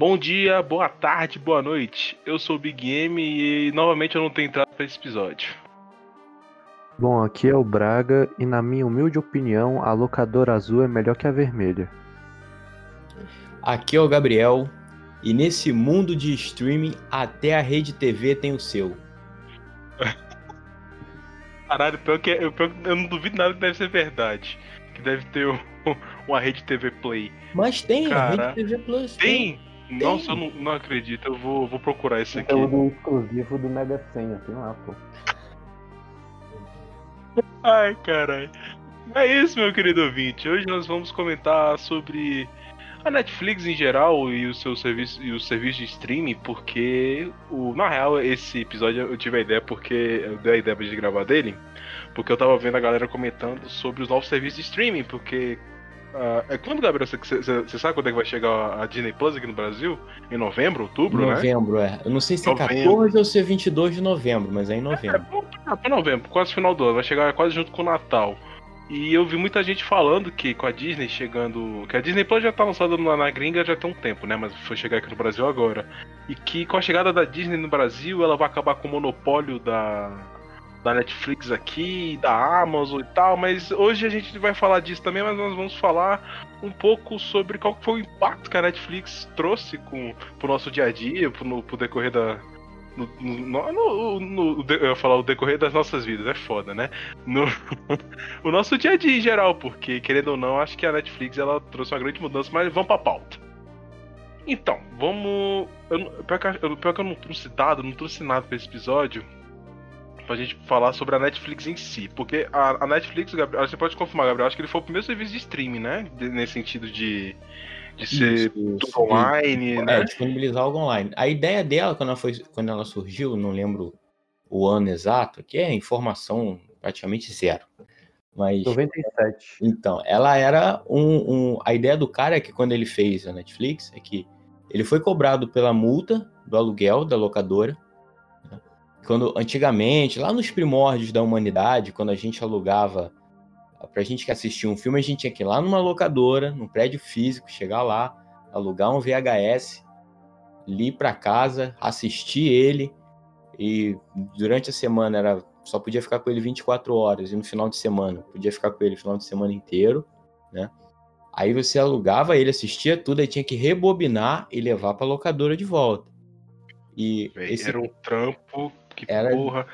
Bom dia, boa tarde, boa noite. Eu sou o Big M e novamente eu não tenho entrado para esse episódio. Bom, aqui é o Braga e na minha humilde opinião, a locadora azul é melhor que a vermelha. Aqui é o Gabriel e nesse mundo de streaming até a rede TV tem o seu. Caralho, pior que, eu, pior que eu não duvido nada que deve ser verdade. Que deve ter um, uma rede TV Play. Mas tem, Cara, a rede TV Plus. Tem? Nossa, eu não, não acredito. Eu vou, vou procurar isso aqui. Conteúdo exclusivo do Mega Senha, tem lá, pô. Ai, caralho. É isso, meu querido ouvinte. Hoje nós vamos comentar sobre a Netflix em geral e o seu serviço e o serviço de streaming, porque o, na real esse episódio eu tive a ideia porque eu dei a ideia de gravar dele, porque eu tava vendo a galera comentando sobre os novos serviços de streaming, porque é quando, Gabriel, você, sabe quando é que vai chegar a Disney Plus aqui no Brasil? Em novembro, outubro, né? Novembro, é. Eu não sei se é Novembro. 14 ou se é 22 de novembro, mas é em novembro. Ah, pra novembro, quase final do ano, vai chegar quase junto com o Natal. E eu vi muita gente falando que com a Disney chegando. Que a Disney Plus já tá lançada na, na gringa já tem um tempo, né? Mas foi chegar aqui no Brasil agora. E que com a chegada da Disney no Brasil, ela vai acabar com o monopólio da, da Netflix aqui, da Amazon e tal. Mas hoje a gente vai falar disso também, mas nós vamos falar um pouco sobre qual foi o impacto que a Netflix trouxe com, pro nosso dia a dia, pro, no, pro decorrer da, no, no, no- eu ia falar o decorrer das nossas vidas, é foda, né? No, o nosso dia a dia em geral, porque, querendo ou não, acho que a Netflix ela trouxe uma grande mudança, mas vamos pra pauta. Então, vamos. Eu, pior, que, eu- pior que eu não trouxe dado, não trouxe nada pra esse episódio. Pra gente falar sobre a Netflix em si. Porque a, a Netflix, Gabriel, você pode confirmar, Gabriel, acho que ele foi o primeiro serviço de streaming, né? De- nesse sentido de, de ser Isso, tudo isso. online, É, né? disponibilizar algo online. A ideia dela, quando ela, foi, quando ela surgiu, não lembro o ano exato, que é informação praticamente zero. Mas 97. Então, ela era um, um- A ideia do cara é que quando ele fez a Netflix é que ele foi cobrado pela multa do aluguel da locadora. Quando antigamente, lá nos primórdios da humanidade, quando a gente alugava pra gente que assistia um filme, a gente tinha que ir lá numa locadora, num prédio físico, chegar lá, alugar um VHS, ir pra casa, assistir ele e durante a semana era só podia ficar com ele 24 horas e no final de semana podia ficar com ele o final de semana inteiro, né? Aí você alugava ele, assistia tudo, aí tinha que rebobinar e levar pra locadora de volta. E Véi, esse Era um trampo que Era- porra.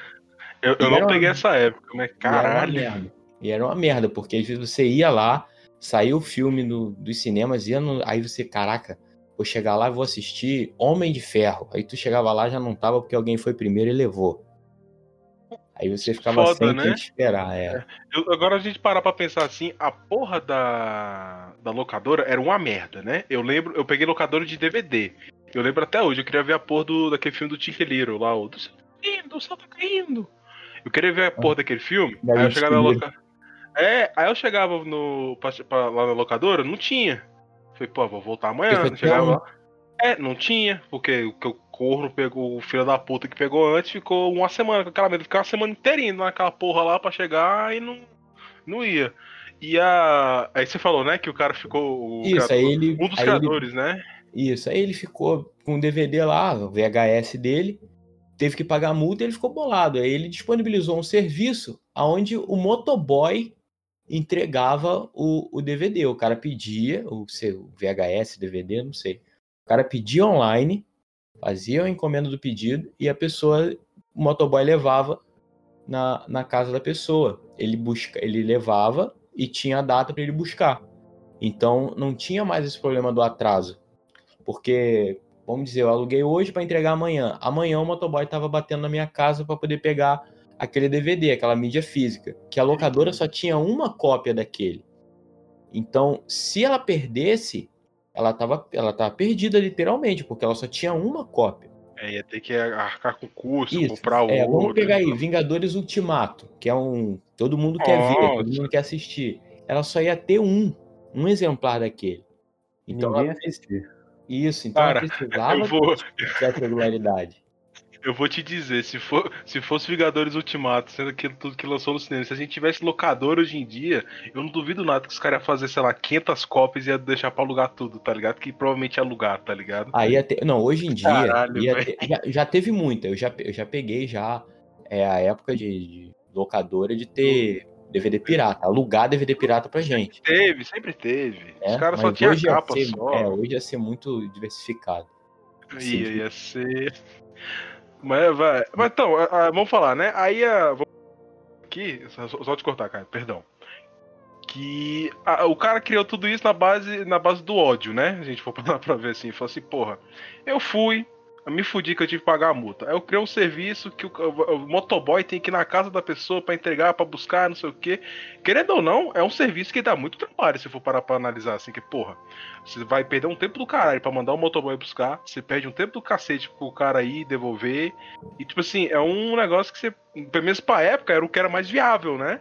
Eu, eu não uma- peguei essa época, mas E era uma caralho. merda. E era uma merda, porque às vezes você ia lá, saiu o filme do- dos cinemas, ia no- aí você, caraca, vou chegar lá e vou assistir Homem de Ferro. Aí tu chegava lá já não tava porque alguém foi primeiro e levou. Aí você ficava Foda, sem né? esperar. É. Eu- agora a gente parar pra pensar assim, a porra da, da locadora era uma merda, né? Eu lembro, eu peguei locadora de DVD. Eu lembro até hoje, eu queria ver a porra do, daquele filme do Little lá, o do céu tá caindo, o céu tá caindo. Eu queria ver a porra daquele filme, aí eu chegava na locadora. É, aí eu chegava no, pra- pra- lá na locadora, não tinha. Falei, pô, vou voltar amanhã. Só Chegava um. lá. É, não tinha, porque o que o corno pegou, o filho da puta que pegou antes, ficou uma semana com aquela merda. Ficou uma semana inteirinha naquela porra lá pra chegar e não, não ia. E a. Aí você falou, né, que o cara ficou. o Isso, criador- aí ele. um dos aí ele- criadores, né? Isso, aí ele ficou com o DVD lá, o VHS dele, teve que pagar a multa e ele ficou bolado. Aí ele disponibilizou um serviço onde o motoboy entregava o, o DVD. O cara pedia, o VHS, DVD, não sei. O cara pedia online, fazia a encomenda do pedido e a pessoa, o motoboy levava na, na casa da pessoa. Ele, busca, ele levava e tinha a data para ele buscar. Então não tinha mais esse problema do atraso. Porque, vamos dizer, eu aluguei hoje para entregar amanhã. Amanhã o motoboy estava batendo na minha casa para poder pegar aquele DVD, aquela mídia física, que a locadora só tinha uma cópia daquele. Então, se ela perdesse, ela estava ela tava perdida literalmente, porque ela só tinha uma cópia. É, ia ter que arcar com o custo, Isso. comprar o É, outro. vamos pegar aí, Vingadores Ultimato, que é um. Todo mundo quer ver, todo mundo quer assistir. Ela só ia ter um, um exemplar daquele. Então Ninguém ela, assistiu. Isso, então Cara, precisava Eu vou, dessa regularidade. Eu vou te dizer, se, for, se fosse Vingadores Ultimato, sendo aquilo tudo que lançou no cinema, se a gente tivesse locador hoje em dia, eu não duvido nada que os caras iam fazer, sei lá, 500 cópias e ia deixar pra alugar tudo, tá ligado? Que provavelmente ia alugar, tá ligado? Aí ia ter, não, hoje em dia Caralho, ter, já, já, teve muita. Eu já, eu já peguei já é a época de, de locadora de ter DVD pirata, alugar DVD pirata pra gente. Teve, sempre teve. É, Os caras só tinham capa ser, só. É, hoje ia ser muito diversificado. Ia, ia ser. Mas, vai. Mas então, vamos falar, né? Aí a. Aqui, só te cortar, cara, perdão. Que a, o cara criou tudo isso na base, na base do ódio, né? A gente for parar pra ver assim, falou assim, porra, eu fui, eu me fudi que eu tive que pagar a multa. Aí eu criei um serviço que o, o, motoboy tem que ir na casa da pessoa para entregar, para buscar, não sei o quê. Querendo ou não, é um serviço que dá muito trabalho se for parar pra analisar assim, que porra, você vai perder um tempo do caralho pra mandar o motoboy buscar, você perde um tempo do cacete pro cara ir devolver. E tipo assim, é um negócio que você, pelo menos pra época, era o que era mais viável, né?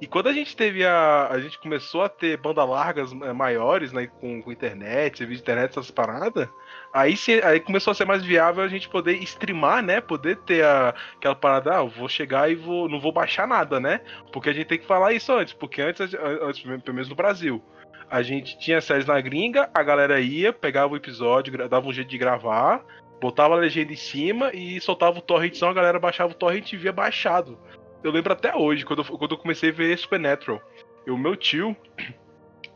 E quando a gente teve a. A gente começou a ter bandas largas é, maiores, né? Com, com internet, serviço de internet, essas paradas. Aí, se, aí começou a ser mais viável a gente poder streamar, né? Poder ter a, aquela parada, ah, eu vou chegar e vou, não vou baixar nada, né? Porque a gente tem que falar isso antes, porque antes, antes pelo menos no Brasil, a gente tinha séries na gringa, a galera ia, pegava o episódio, dava um jeito de gravar, botava a legenda em cima e soltava o torrentzão, a galera baixava o torrent e via baixado eu lembro até hoje, quando eu, quando eu comecei a ver Supernatural. O meu tio,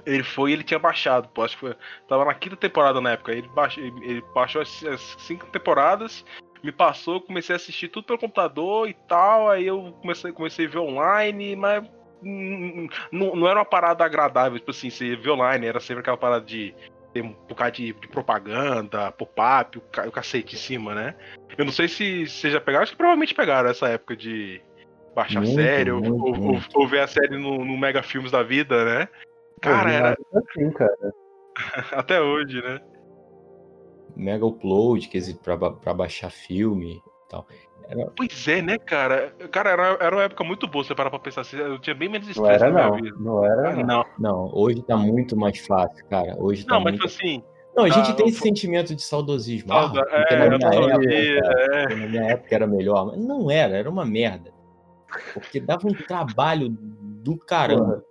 ele foi ele tinha baixado, pô, acho que foi, tava na quinta temporada na época. Ele, baixou, ele baixou as, as, cinco temporadas, me passou, comecei a assistir tudo pelo computador e tal. Aí eu comecei, comecei a ver online, mas não, não era uma parada agradável, tipo assim, você ver online, era sempre aquela parada de ter um bocado de, de propaganda, pop-up, o, o cacete em cima, né? Eu não sei se vocês já pegaram, acho que provavelmente pegaram essa época de baixar muito, série, muito, ou, muito. Ou, ou, ver a série no, no Mega Filmes da vida, né? Cara, era. Assim, cara. Até hoje, né? Mega Upload, quer dizer, pra, pra baixar filme e tal. Era... Pois é, né, cara? Cara, era, era uma época muito boa, você parar pra pensar eu tinha bem menos estresse na minha não. vida. Não era, não. não. Não, hoje tá muito mais fácil, cara. Hoje tá não, mas muito... tipo assim. Não, a gente ah, tem esse sentimento de saudosismo. Ah, é, na, minha época, é. na minha época era melhor, mas não era, era uma merda. Porque dava um trabalho do caramba.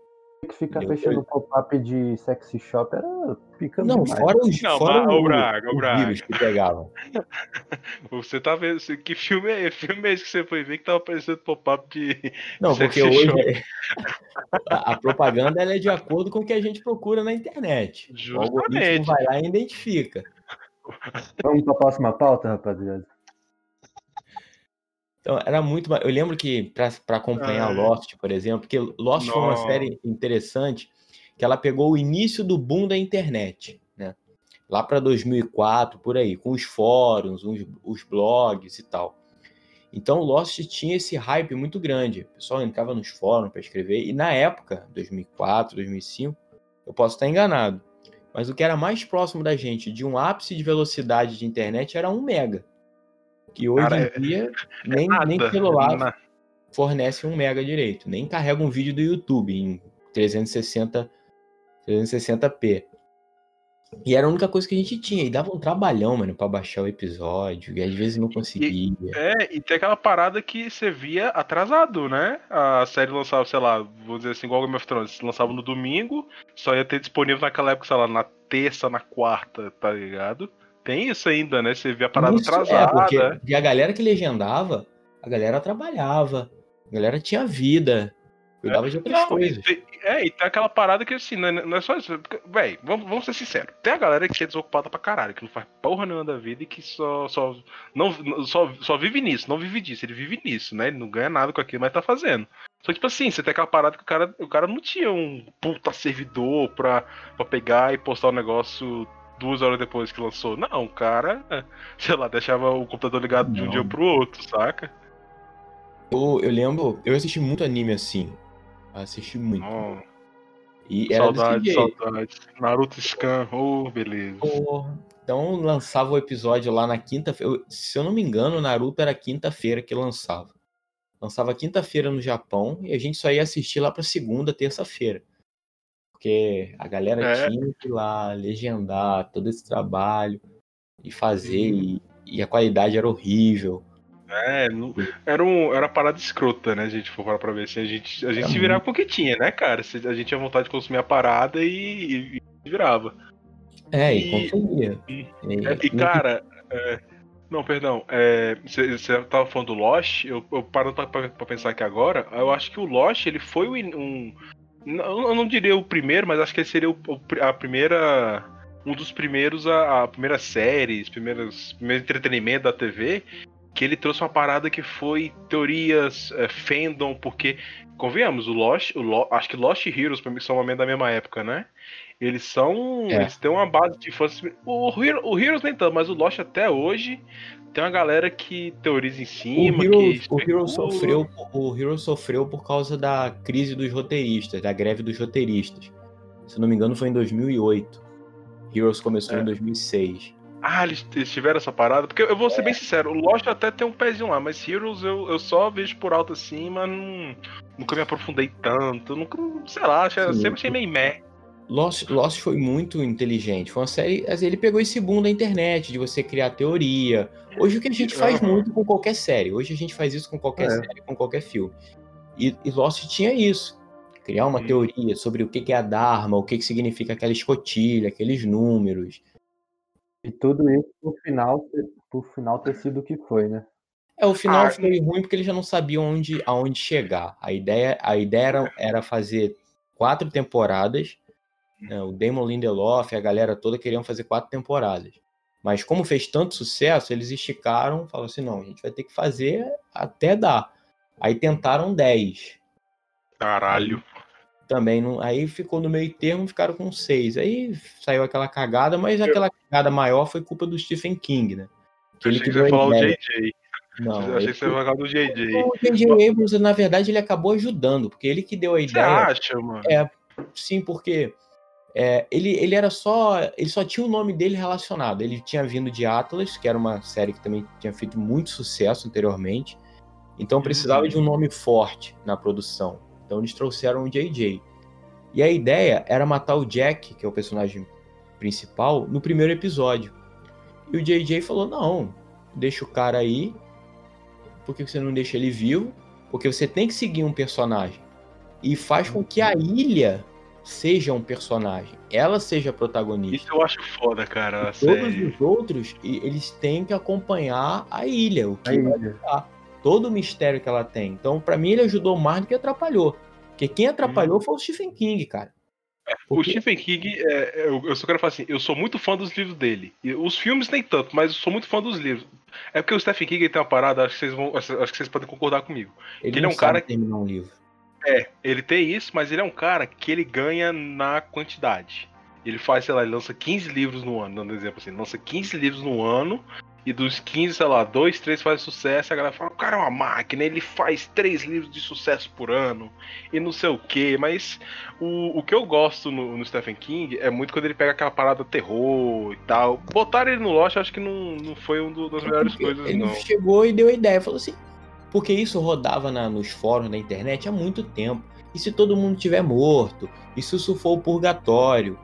Que ficar fechando pop-up de sexy shop era ficando Não, demais. fora os, não, fora mas, o, o, Braga, o, Braga. vírus que pegavam. Você tá vendo, que filme é, filme é esse que você foi ver que tava aparecendo pop-up de Não, porque hoje é... a, a, propaganda ela é de acordo com o que a gente procura na internet. Justamente. O vai lá e identifica. Vamos pra próxima pauta, rapaziada. Então, era muito. Eu lembro que, para acompanhar ah, Lost, por exemplo, porque Lost foi uma série interessante, que ela pegou o início do boom da internet, né? Lá para 2004, por aí, com os fóruns, os, os blogs e tal. Então, Lost tinha esse hype muito grande. O pessoal entrava nos fóruns para escrever, e na época, 2004, 2005, eu posso estar enganado, mas o que era mais próximo da gente de um ápice de velocidade de internet era 1 mega. Que hoje Cara, em é dia nem, é nem celular fornece um mega direito, nem carrega um vídeo do YouTube em 360 360p. E era a única coisa que a gente tinha. E dava um trabalhão, mano, pra baixar o episódio. E às vezes não conseguia. E, é, e tem aquela parada que você via atrasado, né? A série lançava, sei lá, vou dizer assim, igual Game of Thrones, lançava no domingo, só ia ter disponível naquela época, sei lá, na terça, na quarta, tá ligado? Tem isso ainda, né? Você vê a parada isso, atrasada. É, porque, porque a galera que legendava, a galera trabalhava, a galera tinha vida, cuidava é. de outras não, coisas. E, é, e tem aquela parada que assim, não é, não é só isso. Véi, vamos, vamos ser sinceros. Tem a galera que é desocupada pra caralho, que não faz porra nenhuma da vida e que só, só, não, só, só vive nisso, não vive disso. Ele vive nisso, né? Ele não ganha nada com aquilo, mas tá fazendo. Só que, tipo assim, você tem aquela parada que o cara, o cara não tinha um puta servidor pra, pra pegar e postar o um negócio duas horas depois que lançou. Não, o cara, sei lá, deixava o computador ligado de um dia pro outro, saca? Eu, eu lembro, eu assisti muito anime assim. Assisti muito. Oh. E era saudades, saudades. Naruto Scan, oh, beleza. então lançava o episódio lá na quinta-feira. Se eu não me engano, Naruto era quinta-feira que lançava. Lançava quinta-feira no Japão e a gente só ia assistir lá pra segunda, terça-feira. Porque a galera é. tinha que ir lá legendar todo esse trabalho e fazer, e, e, a qualidade era horrível. É, era, um, era uma parada escrota, né? A gente for parar pra ver. Assim, a gente, a gente se virava com o que tinha, né, cara? Se- A gente tinha vontade de consumir a parada e, e virava. É, e, E- consumia. e- E- É, e cara, é, não, perdão, é, você você tava falando do Lost, eu, eu parando pra, pra- pensar aqui agora, eu acho que o Lost, ele foi um, eu não diria o primeiro, mas acho que ele seria o, a primeira, um dos primeiros, a, a primeira série, os primeiros, primeiro entretenimento da TV, que ele trouxe uma parada que foi teorias, é, fandom, porque, convenhamos, o Lost, o acho que Lost e Heroes pra mim são uma da mesma época, né? Eles são. É. Eles têm uma base de fãs. O, o Heroes nem tanto, mas o Lost até hoje tem uma galera que teoriza em O cima. Hero, que o, Hero sofreu, o Hero sofreu por causa da crise dos roteiristas, da greve dos roteiristas. Se não me engano, foi em 2008. Heroes começou É. em 2006. Ah, eles, tiveram essa parada? Porque eu vou ser bem sincero, o Lost até tem um pezinho lá, mas Heroes eu, eu só vejo por alto assim, mas não, nunca me aprofundei tanto. Nunca, sei lá, Sim. sempre achei meio meh. Lost, Lost foi muito inteligente. Foi uma série. assim, Ele pegou esse boom da internet, de você criar teoria. Hoje o que a gente faz Aham. muito com qualquer série. Hoje a gente faz isso com qualquer É. série, com qualquer filme. E, e Lost tinha isso. Criar uma Hum. teoria sobre o que que é a Dharma, o que, que significa aquela escotilha, aqueles números. E tudo isso por final, ter- por final ter sido o que foi, né? É, o final Ah, foi ruim porque eles já não sabiam onde, aonde chegar. A ideia, a ideia era, era fazer quatro temporadas. Né, o Damon Lindelof, a galera toda queriam fazer quatro temporadas. Mas como fez tanto sucesso, eles esticaram, falaram assim, não, a gente vai ter que fazer até dar. Aí tentaram 10. Caralho. Também não, aí ficou no meio termo, ficaram com seis. Aí saiu aquela cagada, mas aquela cagada maior foi culpa do Stephen King, né? Que ele que você falar o. JJ. Não, achei que você ia falar do JJ. O J.J. Abrams, na verdade, ele acabou ajudando, porque ele que deu a Você ideia. acha, mano? É, sim, porque é, ele, ele era só. Ele só tinha o nome dele relacionado. Ele tinha vindo de Atlas, que era uma série que também tinha feito muito sucesso anteriormente. Então precisava Uhum. de um nome forte na produção. Então eles trouxeram o JJ. E a ideia era matar o Jack, que é o personagem principal, no primeiro episódio. E o JJ falou: não, deixa o cara aí. Por que você não deixa ele vivo? Porque você tem que seguir um personagem. E faz com que a ilha seja um personagem. Ela seja a protagonista. Isso eu acho foda, cara. a Todos série. os outros, e- eles têm que acompanhar a ilha, o que Aí, vai todo o mistério que ela tem. Então, pra mim, ele ajudou mais do que atrapalhou. Porque quem atrapalhou foi o Stephen King, cara. O Porque- Stephen King, é, é, eu, eu só quero falar assim, eu sou muito fã dos livros dele. E os filmes nem tanto, mas eu sou muito fã dos livros. É porque o Stephen King ele tem uma parada, acho que vocês vão. Acho que vocês podem concordar comigo. Ele, ele é não um cara sabe terminar um livro. É, ele tem isso, mas ele é um cara que ele ganha na quantidade. Ele faz, sei lá, ele lança 15 livros no ano, dando exemplo assim, ele lança 15 livros no ano, e dos 15, sei lá, dois, três fazem sucesso, a galera fala, o cara é uma máquina, ele faz três livros de sucesso por ano, e não sei o que, mas o, o que eu gosto no, no Stephen King é muito quando ele pega aquela parada terror e tal. Botar ele no Lost, acho que não, não foi uma das melhores Porque coisas, ele não. chegou e deu a ideia, falou assim, porque isso rodava na- nos fóruns da internet há muito tempo. E se todo mundo tiver morto? E se isso for o purgatório?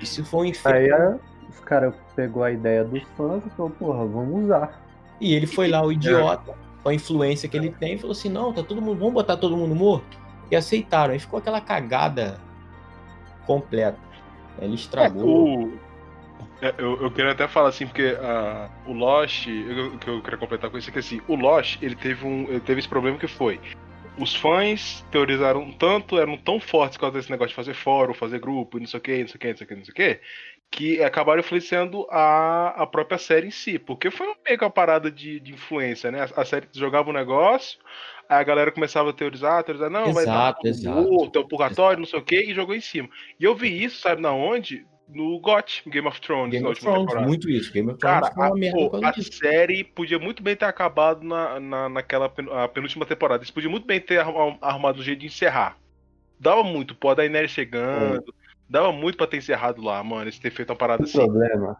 E se for o inferno? Aí a- os caras pegou a ideia dos fãs e falou, porra, vamos usar. E ele foi lá, o idiota, com a influência que ele tem, e falou assim: não, tá todo mundo, vamos botar todo mundo morto. E aceitaram. Aí ficou aquela cagada completa. Ele estragou. O- é, Eu, eu quero até falar assim, porque ah, o Lost, o que eu queria completar com isso é que assim, o Lost, ele teve, um, ele teve esse problema que foi. Os fãs teorizaram tanto, eram tão fortes por causa desse negócio de fazer fórum, fazer grupo, e não sei o que, não sei o que, não sei o que, não sei o que, que acabaram influenciando a, a própria série em si. Porque foi meio que uma parada de, de influência, né? A, a série jogava um negócio, aí a galera começava a teorizar, teorizar, não, vai dar Exato, tudo exato. morto, é o purgatório, não sei o que, e jogou em cima. E eu vi isso, sabe na onde? No GOT, Game of Thrones, Game na of última Thrones, temporada. muito isso. Game of Thrones Cara, foi a, pô, a série podia muito bem ter acabado na, na, naquela pen- a penúltima temporada. Eles podiam muito bem ter arrum- arrumado um jeito de encerrar. Dava muito, pô, a Daenerys chegando. Dava muito pra ter encerrado lá, mano. Eles ter feito uma parada O assim. problema,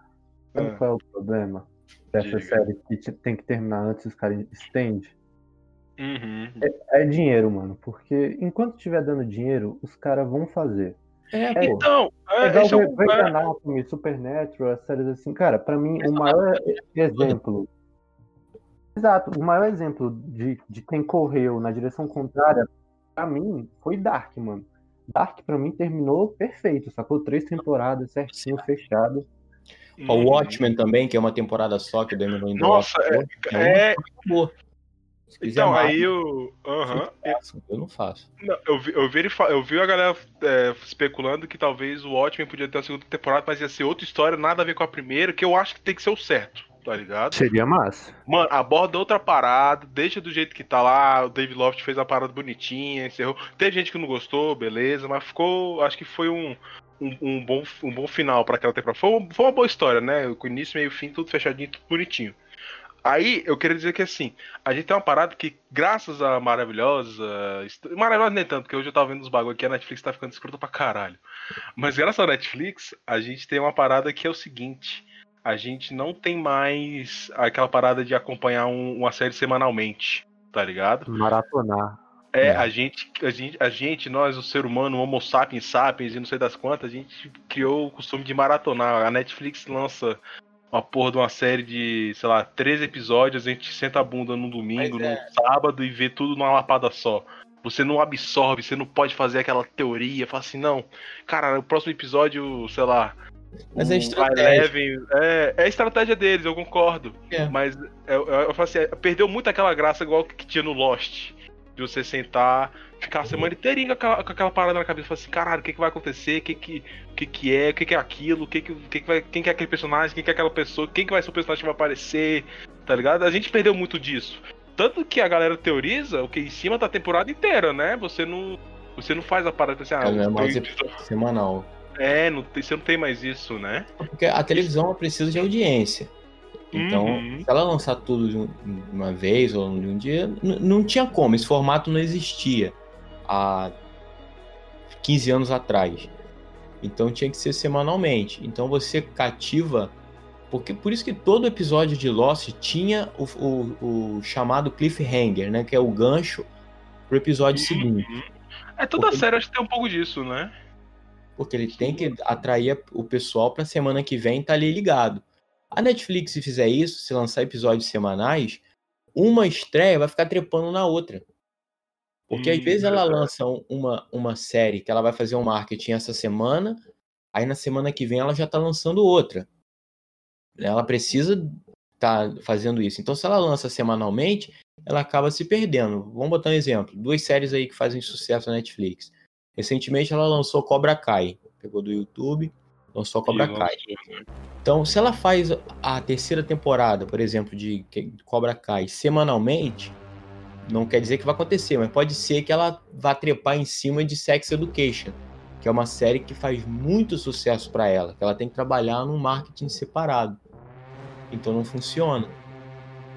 sabe Ah. qual é o problema dessa Diga. série que te- tem que terminar antes os caras estende? Uhum. É dinheiro, mano. Porque enquanto estiver dando dinheiro, os caras vão fazer. É, É. Então, é, Pegar esse é o um- Grey's é, Anatomy, Supernatural, as séries assim, cara, pra mim o maior exemplo. Exato. O maior exemplo de, de quem correu na direção contrária, pra mim, foi Dark, mano. Dark, pra mim, terminou perfeito, sacou? Três temporadas certinho, fechado. O Watchmen também, que é uma temporada só que o Damon Lindelof Nossa, é, então, é, acabou. Se Então, mais, aí o. Aham. eu não faço. Não, eu, vi, eu, vi ele fa- eu vi a galera é, especulando que talvez o Watchmen podia ter a segunda temporada, mas ia ser outra história, nada a ver com a primeira, que eu acho que tem que ser o certo, tá ligado? Seria massa. Mano, aborda outra parada, deixa do jeito que tá lá, o David Loft fez a parada bonitinha, encerrou. Teve gente que não gostou, beleza, mas ficou. Acho que foi um, um, um bom, um bom final pra aquela temporada. Foi, uma- foi uma boa história, né? Com início, meio fim, tudo fechadinho, tudo bonitinho. Aí, eu queria dizer que assim, a gente tem uma parada que, graças a maravilhosa. Maravilhosa nem tanto, porque hoje eu tava vendo os bagulho aqui, a Netflix tá ficando escrota pra caralho. Mas graças à Netflix, a gente tem uma parada que é o seguinte: a gente não tem mais aquela parada de acompanhar um- uma série semanalmente, tá ligado? Maratonar. É, É. a gente, a gente, a gente, nós, o ser humano, o Homo sapiens sapiens e não sei das quantas, a gente criou o costume de maratonar. A Netflix lança uma porra de uma série de, sei lá, três episódios, a gente senta a bunda no domingo, Mas é. sábado e vê tudo numa lapada só. Você não absorve, você não pode fazer aquela teoria, fala assim, não, cara, o próximo episódio, sei lá. Mas é estratégia. Eleven- é, é a estratégia deles, eu concordo. É. Mas eu, eu, eu falo assim, perdeu muito aquela graça igual que tinha no Lost. De você sentar, ficar a semana inteirinha com aquela, com aquela parada na cabeça, falar assim, caralho, o que, que vai acontecer? O que, que, que, que é? O que, que é aquilo? Que, que, que, que vai, quem que é aquele personagem? Quem que é aquela pessoa? Quem que vai ser o personagem que vai aparecer? Tá ligado? A gente perdeu muito disso. Tanto que a galera teoriza o que em cima da temporada inteira, né? Você não. Você não faz a parada assim, ah, É, não é tem episódio- semanal. é não você não tem mais isso, né? Porque a televisão precisa de audiência. Então, Uhum. se ela lançar tudo de um- de uma vez ou de um dia, não tinha como. Esse formato não existia há 15 anos atrás. Então tinha que ser semanalmente. Então você cativa. Porque por isso que todo episódio de Lost tinha o, o- o chamado cliffhanger, né? Que é o gancho pro episódio seguinte. É toda Porque- série, acho que tem um pouco disso, né? Porque ele tem que atrair o pessoal pra semana que vem tá ali ligado. A Netflix, se fizer isso, se lançar episódios semanais, uma estreia vai ficar trepando na outra. Porque às Hum, vezes ela lança um- uma, uma série que ela vai fazer um marketing essa semana, aí na semana que vem ela já tá lançando outra. Ela precisa tá fazendo isso. Então, se ela lança semanalmente, ela acaba se perdendo. Vamos botar um exemplo. Duas séries aí que fazem sucesso na Netflix. Recentemente ela lançou Cobra Kai. Pegou do YouTube, lançou Cobra E Kai. Então, se ela faz a terceira temporada, por exemplo, de Cobra Kai semanalmente, não quer dizer que vai acontecer, mas pode ser que ela vá trepar em cima de Sex Education, que é uma série que faz muito sucesso para ela, que ela tem que trabalhar num marketing separado. Então não funciona.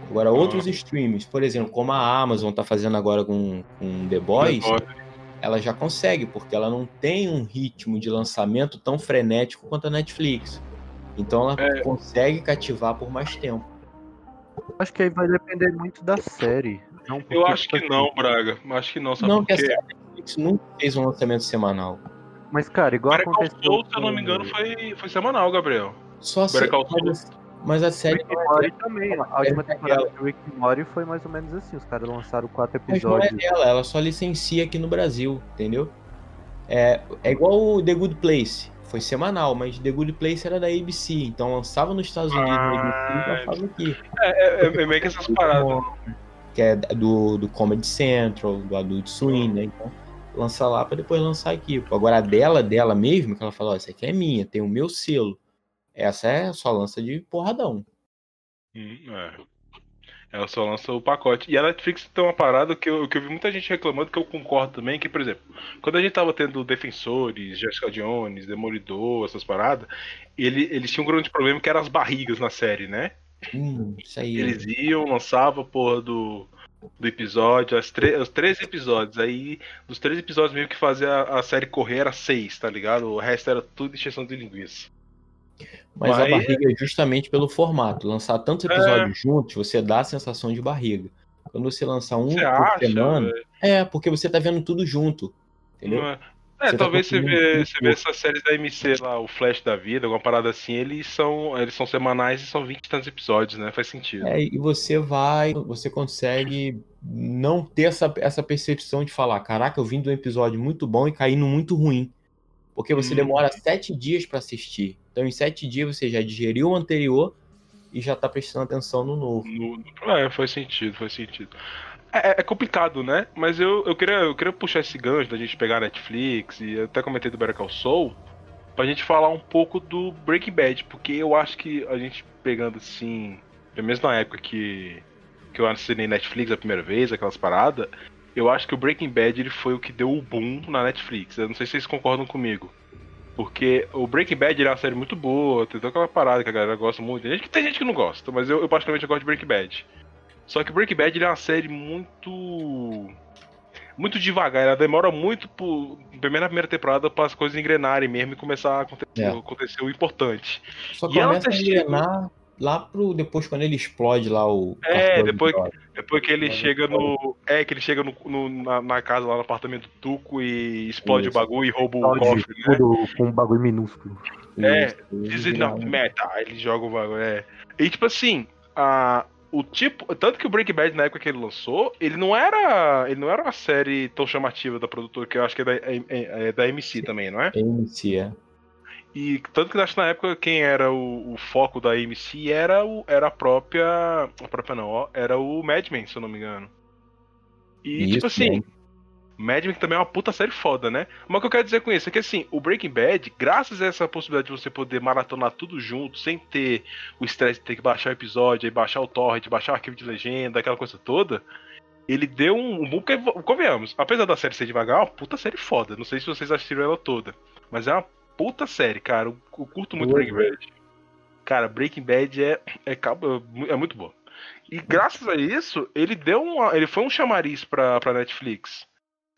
Agora, outros streams, por exemplo, como a Amazon está fazendo agora com, com The Boys, ela já consegue, porque ela não tem um ritmo de lançamento tão frenético quanto a Netflix. Então ela É. consegue cativar por mais tempo. Acho que aí vai depender muito da série. Não, Eu acho que assim, não, Braga. Acho que não, sabe não, por a Netflix nunca fez um lançamento semanal. Mas, cara, igual Call aconteceu. Saul, se eu não me engano, foi, foi semanal, Gabriel. Só se, Better Call Saul. Mas, a série Rick and Morty também. A última é temporada de Rick Morty foi mais ou menos assim. Os caras lançaram quatro mas não é episódios. dela, ela só licencia aqui no Brasil, entendeu? É, é igual o The Good Place. Foi semanal, mas The Good Place era da ABC. Então lançava nos Estados Unidos na ABC e aqui. É, é, é meio que essas paradas. que é do, do Comedy Central, do Adult Swim, né? Então, lança lá pra depois lançar aqui. Agora a dela, dela mesmo, que ela falou, ó, essa aqui é minha, tem o meu selo. Essa é só lança de porradão. Hum, é. Ela só lança o pacote. E a Netflix tem uma parada que eu, que eu vi muita gente reclamando, que eu concordo também, que, por exemplo, quando a gente tava tendo Defensores, Jessica Jones, Demolidor, essas paradas, ele, eles tinham um grande problema que eram as barrigas na série, né? Hum, isso aí. Eles iam, lançavam a porra do, do episódio, as os três episódios. Aí, dos três episódios meio que fazia a, a série correr era seis, tá ligado? O resto era tudo exceção de linguiça. Mas a Mas- barriga é justamente pelo formato. Lançar tantos episódios juntos, você dá a sensação de barriga. Quando você lançar um Você por acha? semana. velho? É, porque você tá vendo tudo junto. Entendeu? É- É, Você tá talvez você consumindo vê, você vê essas séries da MC lá, o Flash da Vida, alguma parada assim, eles são, eles são semanais e são 20 e tantos episódios, né? Faz sentido. É, e você vai, você consegue não ter essa, essa percepção de falar, caraca, eu vim de um episódio muito bom e caí no muito ruim. Porque você Hum. demora sete dias pra assistir. Então, em sete dias você já digeriu o anterior e já tá prestando atenção no novo. No- no- é, faz sentido, faz sentido. É, é- é complicado, né? Mas eu, eu, queria, eu queria puxar esse gancho da gente pegar a Netflix, e eu até comentei do Better Call Saul, pra gente falar um pouco do Breaking Bad, porque eu acho que a gente pegando assim, pelo menos na época que, que eu assinei Netflix a primeira vez, aquelas paradas, eu acho que o Breaking Bad ele foi o que deu o boom na Netflix. Eu não sei se vocês concordam comigo. Porque o Breaking Bad ele é uma série muito boa, tem toda aquela parada que a galera gosta muito. Tem gente que, tem gente que não gosta, mas eu, eu particularmente gosto de Breaking Bad. Só que Breaking Bad ele é uma série muito. Muito devagar, ela demora muito, por, primeiro na primeira temporada, para as coisas engrenarem mesmo e começar a acontecer, É. acontecer o importante. Só E ela começa a tá chegando- engrenar lá pro. Depois, quando ele explode lá o. É, depois-. Depois que ele Olha, chega no. É, que ele chega no, no- na, na casa lá no apartamento do Tuco e explode Isso. o bagulho e rouba o Pode, cofre, né? com um bagulho minúsculo. É, Isso, is vira not um- meta. Ele joga o bagulho, é. E tipo assim, a, o tipo. Tanto que o Breaking Bad, na época que ele lançou, ele não era. Ele não era uma série tão chamativa da produtora, que eu acho que é da, é- é- é da MC também, não é? MC, é. E tanto que eu acho que na época quem era o, o foco da MC era, o, era a própria. A própria não, ó, era o Mad Men, se eu não me engano. E tipo Isso, assim. né? Mad Men também é uma puta série foda, né? Mas o que eu quero dizer com isso é que assim, o Breaking Bad, graças a essa possibilidade de você poder maratonar tudo junto, sem ter o estresse de ter que baixar o episódio, aí baixar o torrent, baixar o arquivo de legenda, aquela coisa toda, ele deu um, um porque, convenhamos, apesar da série ser devagar, é uma puta série foda. Não sei se vocês assistiram ela toda, mas é uma puta série, cara. Eu, eu curto muito Breaking Bad. Cara, Breaking Bad é, é, cabo- é muito boa. E graças a isso, ele deu um. Ele foi um chamariz pra, pra Netflix.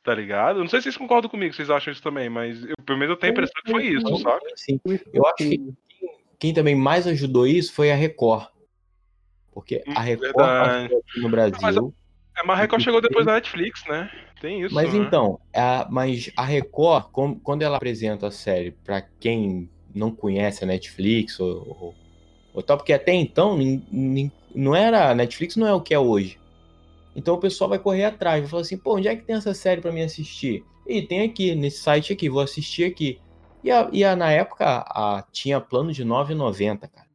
Tá ligado? Eu não sei se vocês concordam comigo, vocês acham isso também, mas eu, pelo menos eu tenho a impressão que foi isso, sabe? Sim. Eu acho que quem também mais ajudou isso foi a Record. Porque a Hum, Record no Brasil. É, mas a Record chegou depois da Netflix, né? Tem isso. Mas né? então, a, mas a Record, com- quando ela apresenta a série pra quem não conhece a Netflix ou, ou, ou tal, porque até então nin- nin- não era a Netflix não é o que é hoje. Então o pessoal vai correr atrás, vai falar assim, pô, onde é que tem essa série pra mim assistir? E tem aqui, nesse site aqui, vou assistir aqui. E, a, e a- na época a- tinha plano de R$ 9,90, cara.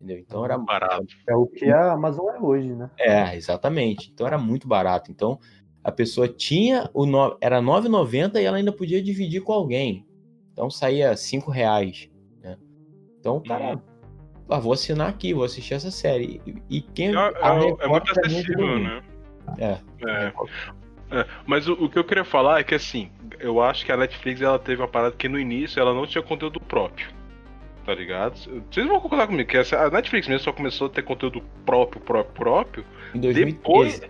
Entendeu? Então era Barato. É o que a Amazon é hoje, né? É, exatamente. Então era muito barato. Então a pessoa tinha o no... era 9,90 e ela ainda podia dividir com alguém. Então saía 5 reais. Né? Então cara, Uhum. ah, vou assinar aqui, vou assistir essa série. E, e quem É, é- é muito acessível, né? É. É. É, mas o, o que eu queria falar é que assim, eu acho que a Netflix ela teve uma parada que no início ela não tinha conteúdo próprio. Tá ligado? Vocês vão concordar comigo que a Netflix mesmo só começou a ter conteúdo próprio, próprio, próprio. Em Depois.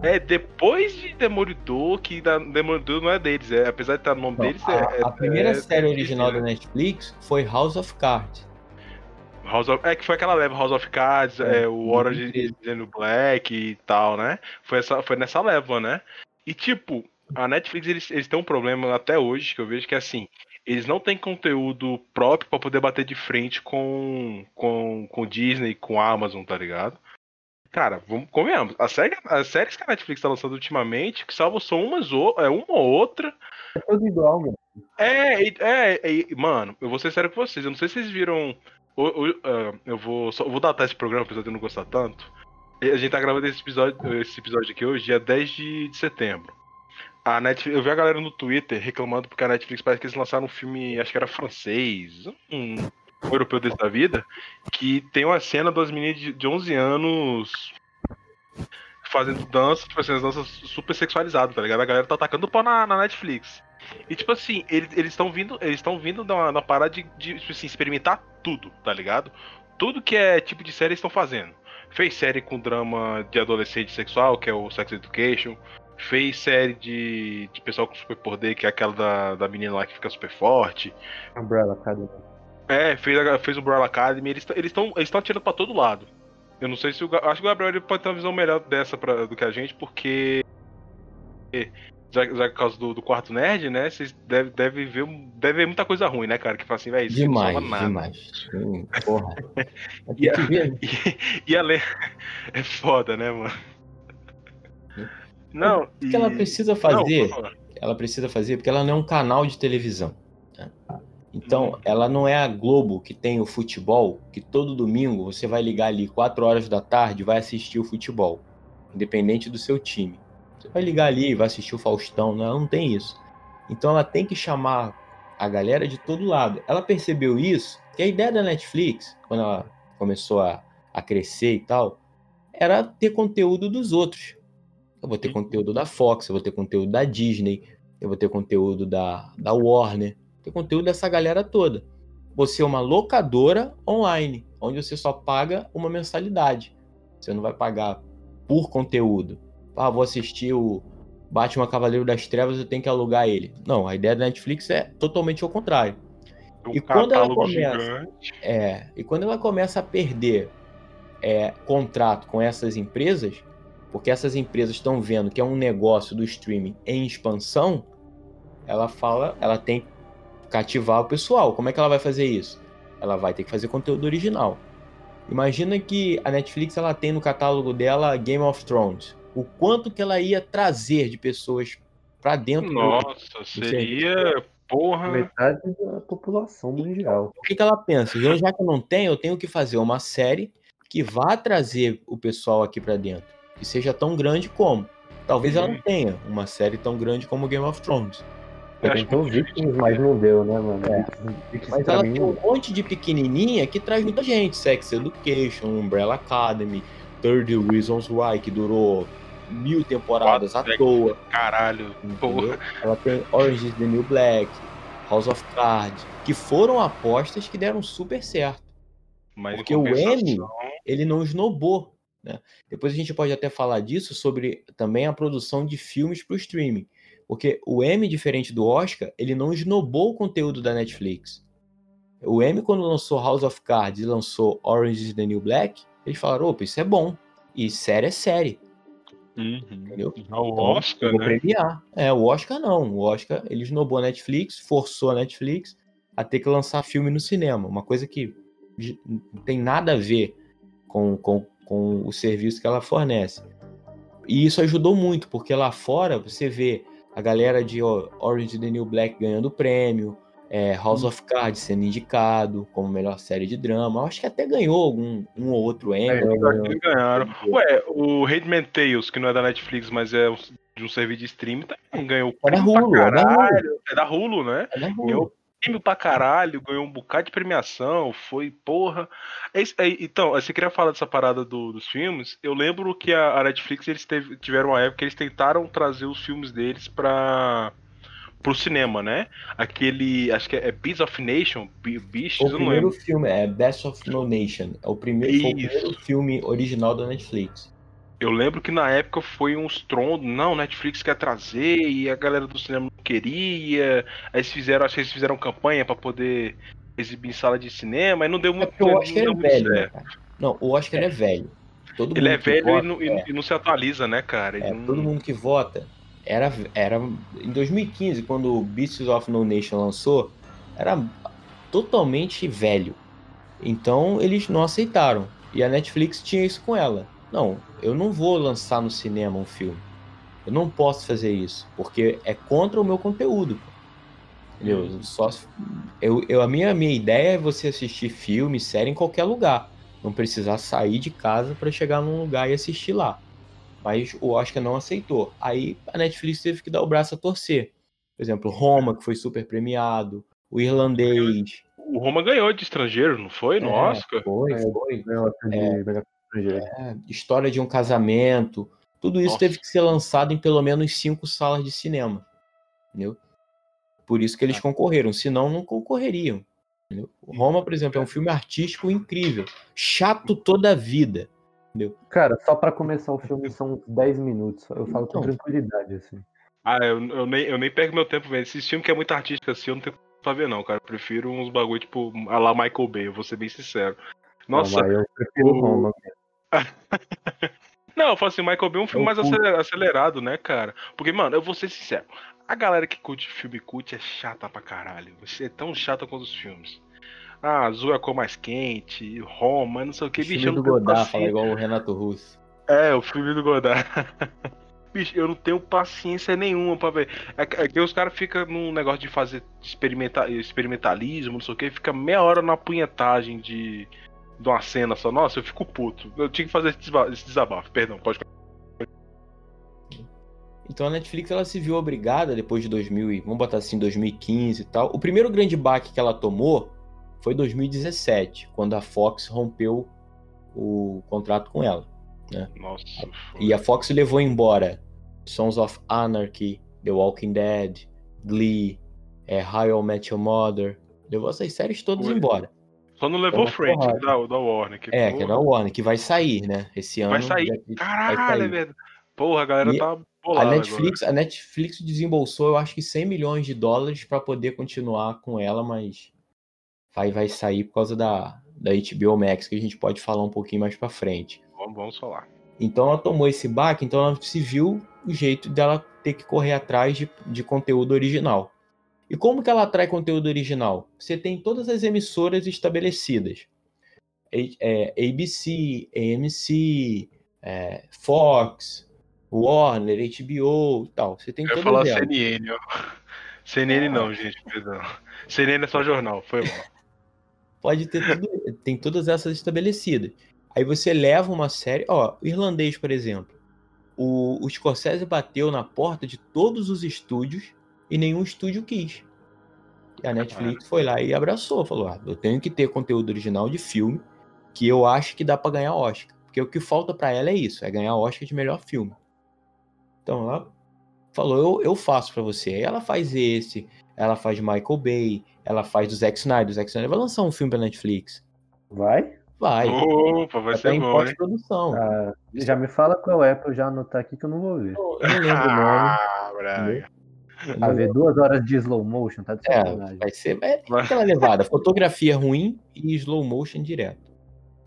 2013. É, depois de Demolidor, que da, Demolidor não é deles, é, apesar de estar no nome Não, deles, a, é, a primeira é- série é original Disney, da? Netflix foi House of Cards. House of, é que foi aquela leva House of Cards, É, é, o Orange 2013. is the New Black e tal, né? Foi, essa, foi nessa leva, né? E tipo, a Netflix eles, eles têm um problema até hoje que eu vejo que é assim, eles não têm conteúdo próprio pra poder bater de frente com com, com Disney, com Amazon, tá ligado? Cara, vamos convenhamos, a série, as séries que a Netflix tá lançando ultimamente, que salvo são umas ou, é uma ou outra, É tudo igual, mano. é, é, e- mano, eu vou ser sério com vocês. Eu não sei se vocês viram. o- o- ah, eu vou só vou datar esse programa, apesar de eu não gostar tanto. A gente tá gravando esse episódio, esse episódio aqui hoje, dia 10 de, de setembro. A Netflix, eu vi a galera no Twitter reclamando porque a Netflix parece que eles lançaram um filme, acho que era francês, um, um europeu desse da vida, que tem uma cena das meninas de, de 11 anos fazendo dança, tipo assim, as danças super sexualizadas, tá ligado? A galera tá atacando pau na, na Netflix. E tipo assim, eles estão vindo, eles estão vindo da, da parada de, de tipo assim, experimentar tudo, tá ligado? Tudo que é tipo de série eles estão fazendo. Fez série com drama de adolescente sexual, que é o Sex Education. Fez série de, de pessoal com superpoder, que é aquela da, da menina lá que fica super forte. Umbrella Academy. É, fez, a- fez o Brawl Academy. Eles estão eles eles atirando pra todo lado. Eu não sei se o. Acho que o Gabriel pode ter uma visão melhor dessa pra, do que a gente, porque. já, já por causa do, do quarto nerd, né? Vocês devem deve ver, deve ver muita coisa ruim, né, cara? Que fala assim, vai, isso Demais, não nada. demais. Hum, porra. E, ver. e, e além. É foda, né, mano? Não, O que ela e- precisa Não, fazer, falar. ela precisa fazer porque ela não é um canal de televisão. né? Então, Uhum. ela não é a Globo que tem o futebol, que todo domingo você vai ligar ali 4 horas da tarde e vai assistir o futebol, independente do seu time. Você vai ligar ali e vai assistir o Faustão, não, ela não tem isso. Então ela tem que chamar a galera de todo lado. Ela percebeu isso, que a ideia da Netflix, quando ela começou a, a crescer e tal, era ter conteúdo dos outros. Eu vou ter conteúdo da Fox, eu vou ter conteúdo da Disney, eu vou ter conteúdo da, da Warner, ter conteúdo dessa galera toda. Você é uma locadora online, onde você só paga uma mensalidade. Você não vai pagar por conteúdo. Ah, vou assistir o Batman Cavaleiro das Trevas, eu tenho que alugar ele. Não, a ideia da Netflix é totalmente ao contrário. Um E quando ela começa? gigante. É, e quando ela começa a perder é, contrato com essas empresas, porque essas empresas estão vendo que é um negócio do streaming em expansão, ela fala, ela tem cativar o pessoal. Como é que ela vai fazer isso? Ela vai ter que fazer conteúdo original. Imagina que a Netflix ela tem no catálogo dela Game of Thrones. O quanto que ela ia trazer de pessoas pra dentro do, Nossa, seria. Porra. Metade da população mundial. O que, que ela pensa? Eu, já que eu não tenho, eu tenho que fazer uma série que vá trazer o pessoal aqui pra dentro. Que seja tão grande como. Talvez ela não Uhum. tenha uma série tão grande como Game of Thrones. Eu acho tentou Vikings, mas não deu, né, mano? É. Vikings- Mas ela mim tem um monte de pequenininha que traz muita gente. Sex Education, Umbrella Academy, 30 Reasons Why, que durou mil temporadas Quatro à toa. Caralho. Porra. Ela tem Orange is the New Black, House of Cards, que foram apostas que deram super certo. Mas Porque o M, compensação- ele não esnobou. Né? Depois a gente pode até falar disso sobre também a produção de filmes para o streaming. Porque o M, diferente do Oscar, ele não esnobou o conteúdo da Netflix. O M, quando lançou House of Cards e lançou Orange is the New Black, eles falaram, opa, isso é bom. E série é série, Uhum. entendeu? O Então, Oscar, eu vou né? premiar. É, o Oscar não. O Oscar, ele esnobou a Netflix, forçou a Netflix a ter que lançar filme no cinema. Uma coisa que não tem nada a ver com, com, com o serviço que ela fornece. E isso ajudou muito, porque lá fora você vê a galera de Orange is the New Black ganhando prêmio, é, House of Cards sendo indicado como melhor série de drama. Eu acho que até ganhou algum, um ou outro Emmy. É, que eles ganharam. Ué, o Handmaid's Tales, que não é da Netflix, mas é um- de um serviço de streaming, também ganhou É da Hulu, é da Hulu. caralho. É da Hulu, né? É da Hulu. Ganhou prêmio pra caralho, ganhou um bocado de premiação, foi porra. É aí. então, você queria falar dessa parada do- dos filmes? Eu lembro que a, a Netflix eles teve- tiveram uma época que eles tentaram trazer os filmes deles pra pro cinema, né? Aquele, acho que é, é Beasts of Nation, Be- Beasts, O primeiro filme é Best of No Nation. É o primeiro, o primeiro filme original da Netflix. Eu lembro que na época foi um estrondo, não, Netflix quer trazer e a galera do cinema não queria. Aí eles fizeram, acho que eles fizeram campanha pra poder exibir em sala de cinema, e não deu É muito, porque o Oscar é velho, né? Não, o Oscar é velho. Todo Ele é velho vota- e, não, é, e não se atualiza, né, cara? É, não- todo mundo que vota era, era em 2015, quando o Beasts of No Nation lançou, era totalmente velho. Então eles não aceitaram. E a Netflix tinha isso com ela. Não, eu não vou lançar no cinema um filme. Eu não posso fazer isso, porque é contra o meu conteúdo. Entendeu? Só se- eu, eu, a minha, minha ideia é você assistir filme, série em qualquer lugar. Não precisar sair de casa para chegar num lugar e assistir lá. Mas o Oscar não aceitou. Aí a Netflix teve que dar o braço a torcer. Por exemplo, Roma, que foi super premiado, o Irlandês. O Roma ganhou de estrangeiro, não foi? No É, Oscar? Foi, É. foi. De É. É, história de um casamento. Tudo isso Nossa. teve que ser lançado em pelo menos cinco salas de cinema. Entendeu? Por isso que eles Ah. concorreram. Senão, não concorreriam. entendeu? O Roma, por exemplo, é um filme artístico incrível. Chato toda a vida. Cara, só pra começar o filme são uns 10 minutos. Eu falo com Então. tranquilidade, assim. Ah, eu, eu, nem, eu nem perco meu tempo vendo. Esse filme que é muito artístico assim, eu não tenho pra ver, não, cara. Eu prefiro uns bagulho tipo a lá Michael Bay, eu vou ser bem sincero. Nossa, Não, eu prefiro o- Roma. Não, eu falo assim, Michael Bay é um filme mais acelerado, né, cara? Porque, mano, eu vou ser sincero. A galera que curte filme cult é chata pra caralho. Você é tão chata quanto os filmes. Ah, azul é a cor mais quente, Roma, não sei o que. O filme do Godard, fala igual o Renato Russo. É, o filme do Godard. Bicho, eu não tenho paciência nenhuma pra ver. É, é que os caras ficam num negócio de fazer experimental, experimentalismo, não sei o que, fica meia hora na punhetagem de, de uma cena só. Nossa, eu fico puto. Eu tinha que fazer esse desabafo, perdão, pode então a Netflix ela se viu obrigada depois de 2000, vamos botar assim, 2015 e tal. O primeiro grande baque que ela tomou foi 2017, quando a Fox rompeu o contrato com ela. Né? Nossa. E a Fox levou embora Sons of Anarchy, The Walking Dead, Glee, é, How I Met Your Mother. Levou essas séries todas embora. Só não levou Friends, da, da Warner. Que é, porra. que é da Warner, que vai sair, né? Esse ano. Vai sair. Caralho, vai sair. velho. Porra, a galera e tá a Netflix, agora. a Netflix desembolsou, eu acho que 100 milhões de dólares para poder continuar com ela, mas vai, vai sair por causa da, da HBO Max, que a gente pode falar um pouquinho mais para frente. Vamos, vamos falar. Então ela tomou esse baque, então ela se viu o jeito dela ter que correr atrás de, de conteúdo original. E como que ela atrai conteúdo original? Você tem todas as emissoras estabelecidas. É, ABC, AMC, é, Fox, Warner, HBO e tal. Você tem Eu ia falar CNN, ó. CNN não, gente, perdão. CNN é só jornal, foi mal. Pode ter tudo, tem todas essas estabelecidas. Aí você leva uma série, ó, o irlandês, por exemplo. O, o Scorsese bateu na porta de todos os estúdios e nenhum estúdio quis. E a Netflix foi lá e abraçou, falou: ah, eu tenho que ter conteúdo original de filme que eu acho que dá para ganhar Oscar. Porque o que falta para ela é isso, é ganhar Oscar de melhor filme. Então ela falou, eu, eu faço para você. Aí ela faz esse, ela faz Michael Bay, ela faz do Zack Snyder. O Zack Snyder vai lançar um filme pra Netflix. Vai? Vai. Opa, vai ser bom, produção ah, já me fala qual é pra eu já anotar aqui que eu não vou ver. Eu não lembro o nome. Ah, Braga. A ver duas horas de slow motion, tá de é, vai ser é, aquela levada, fotografia ruim e slow motion direto.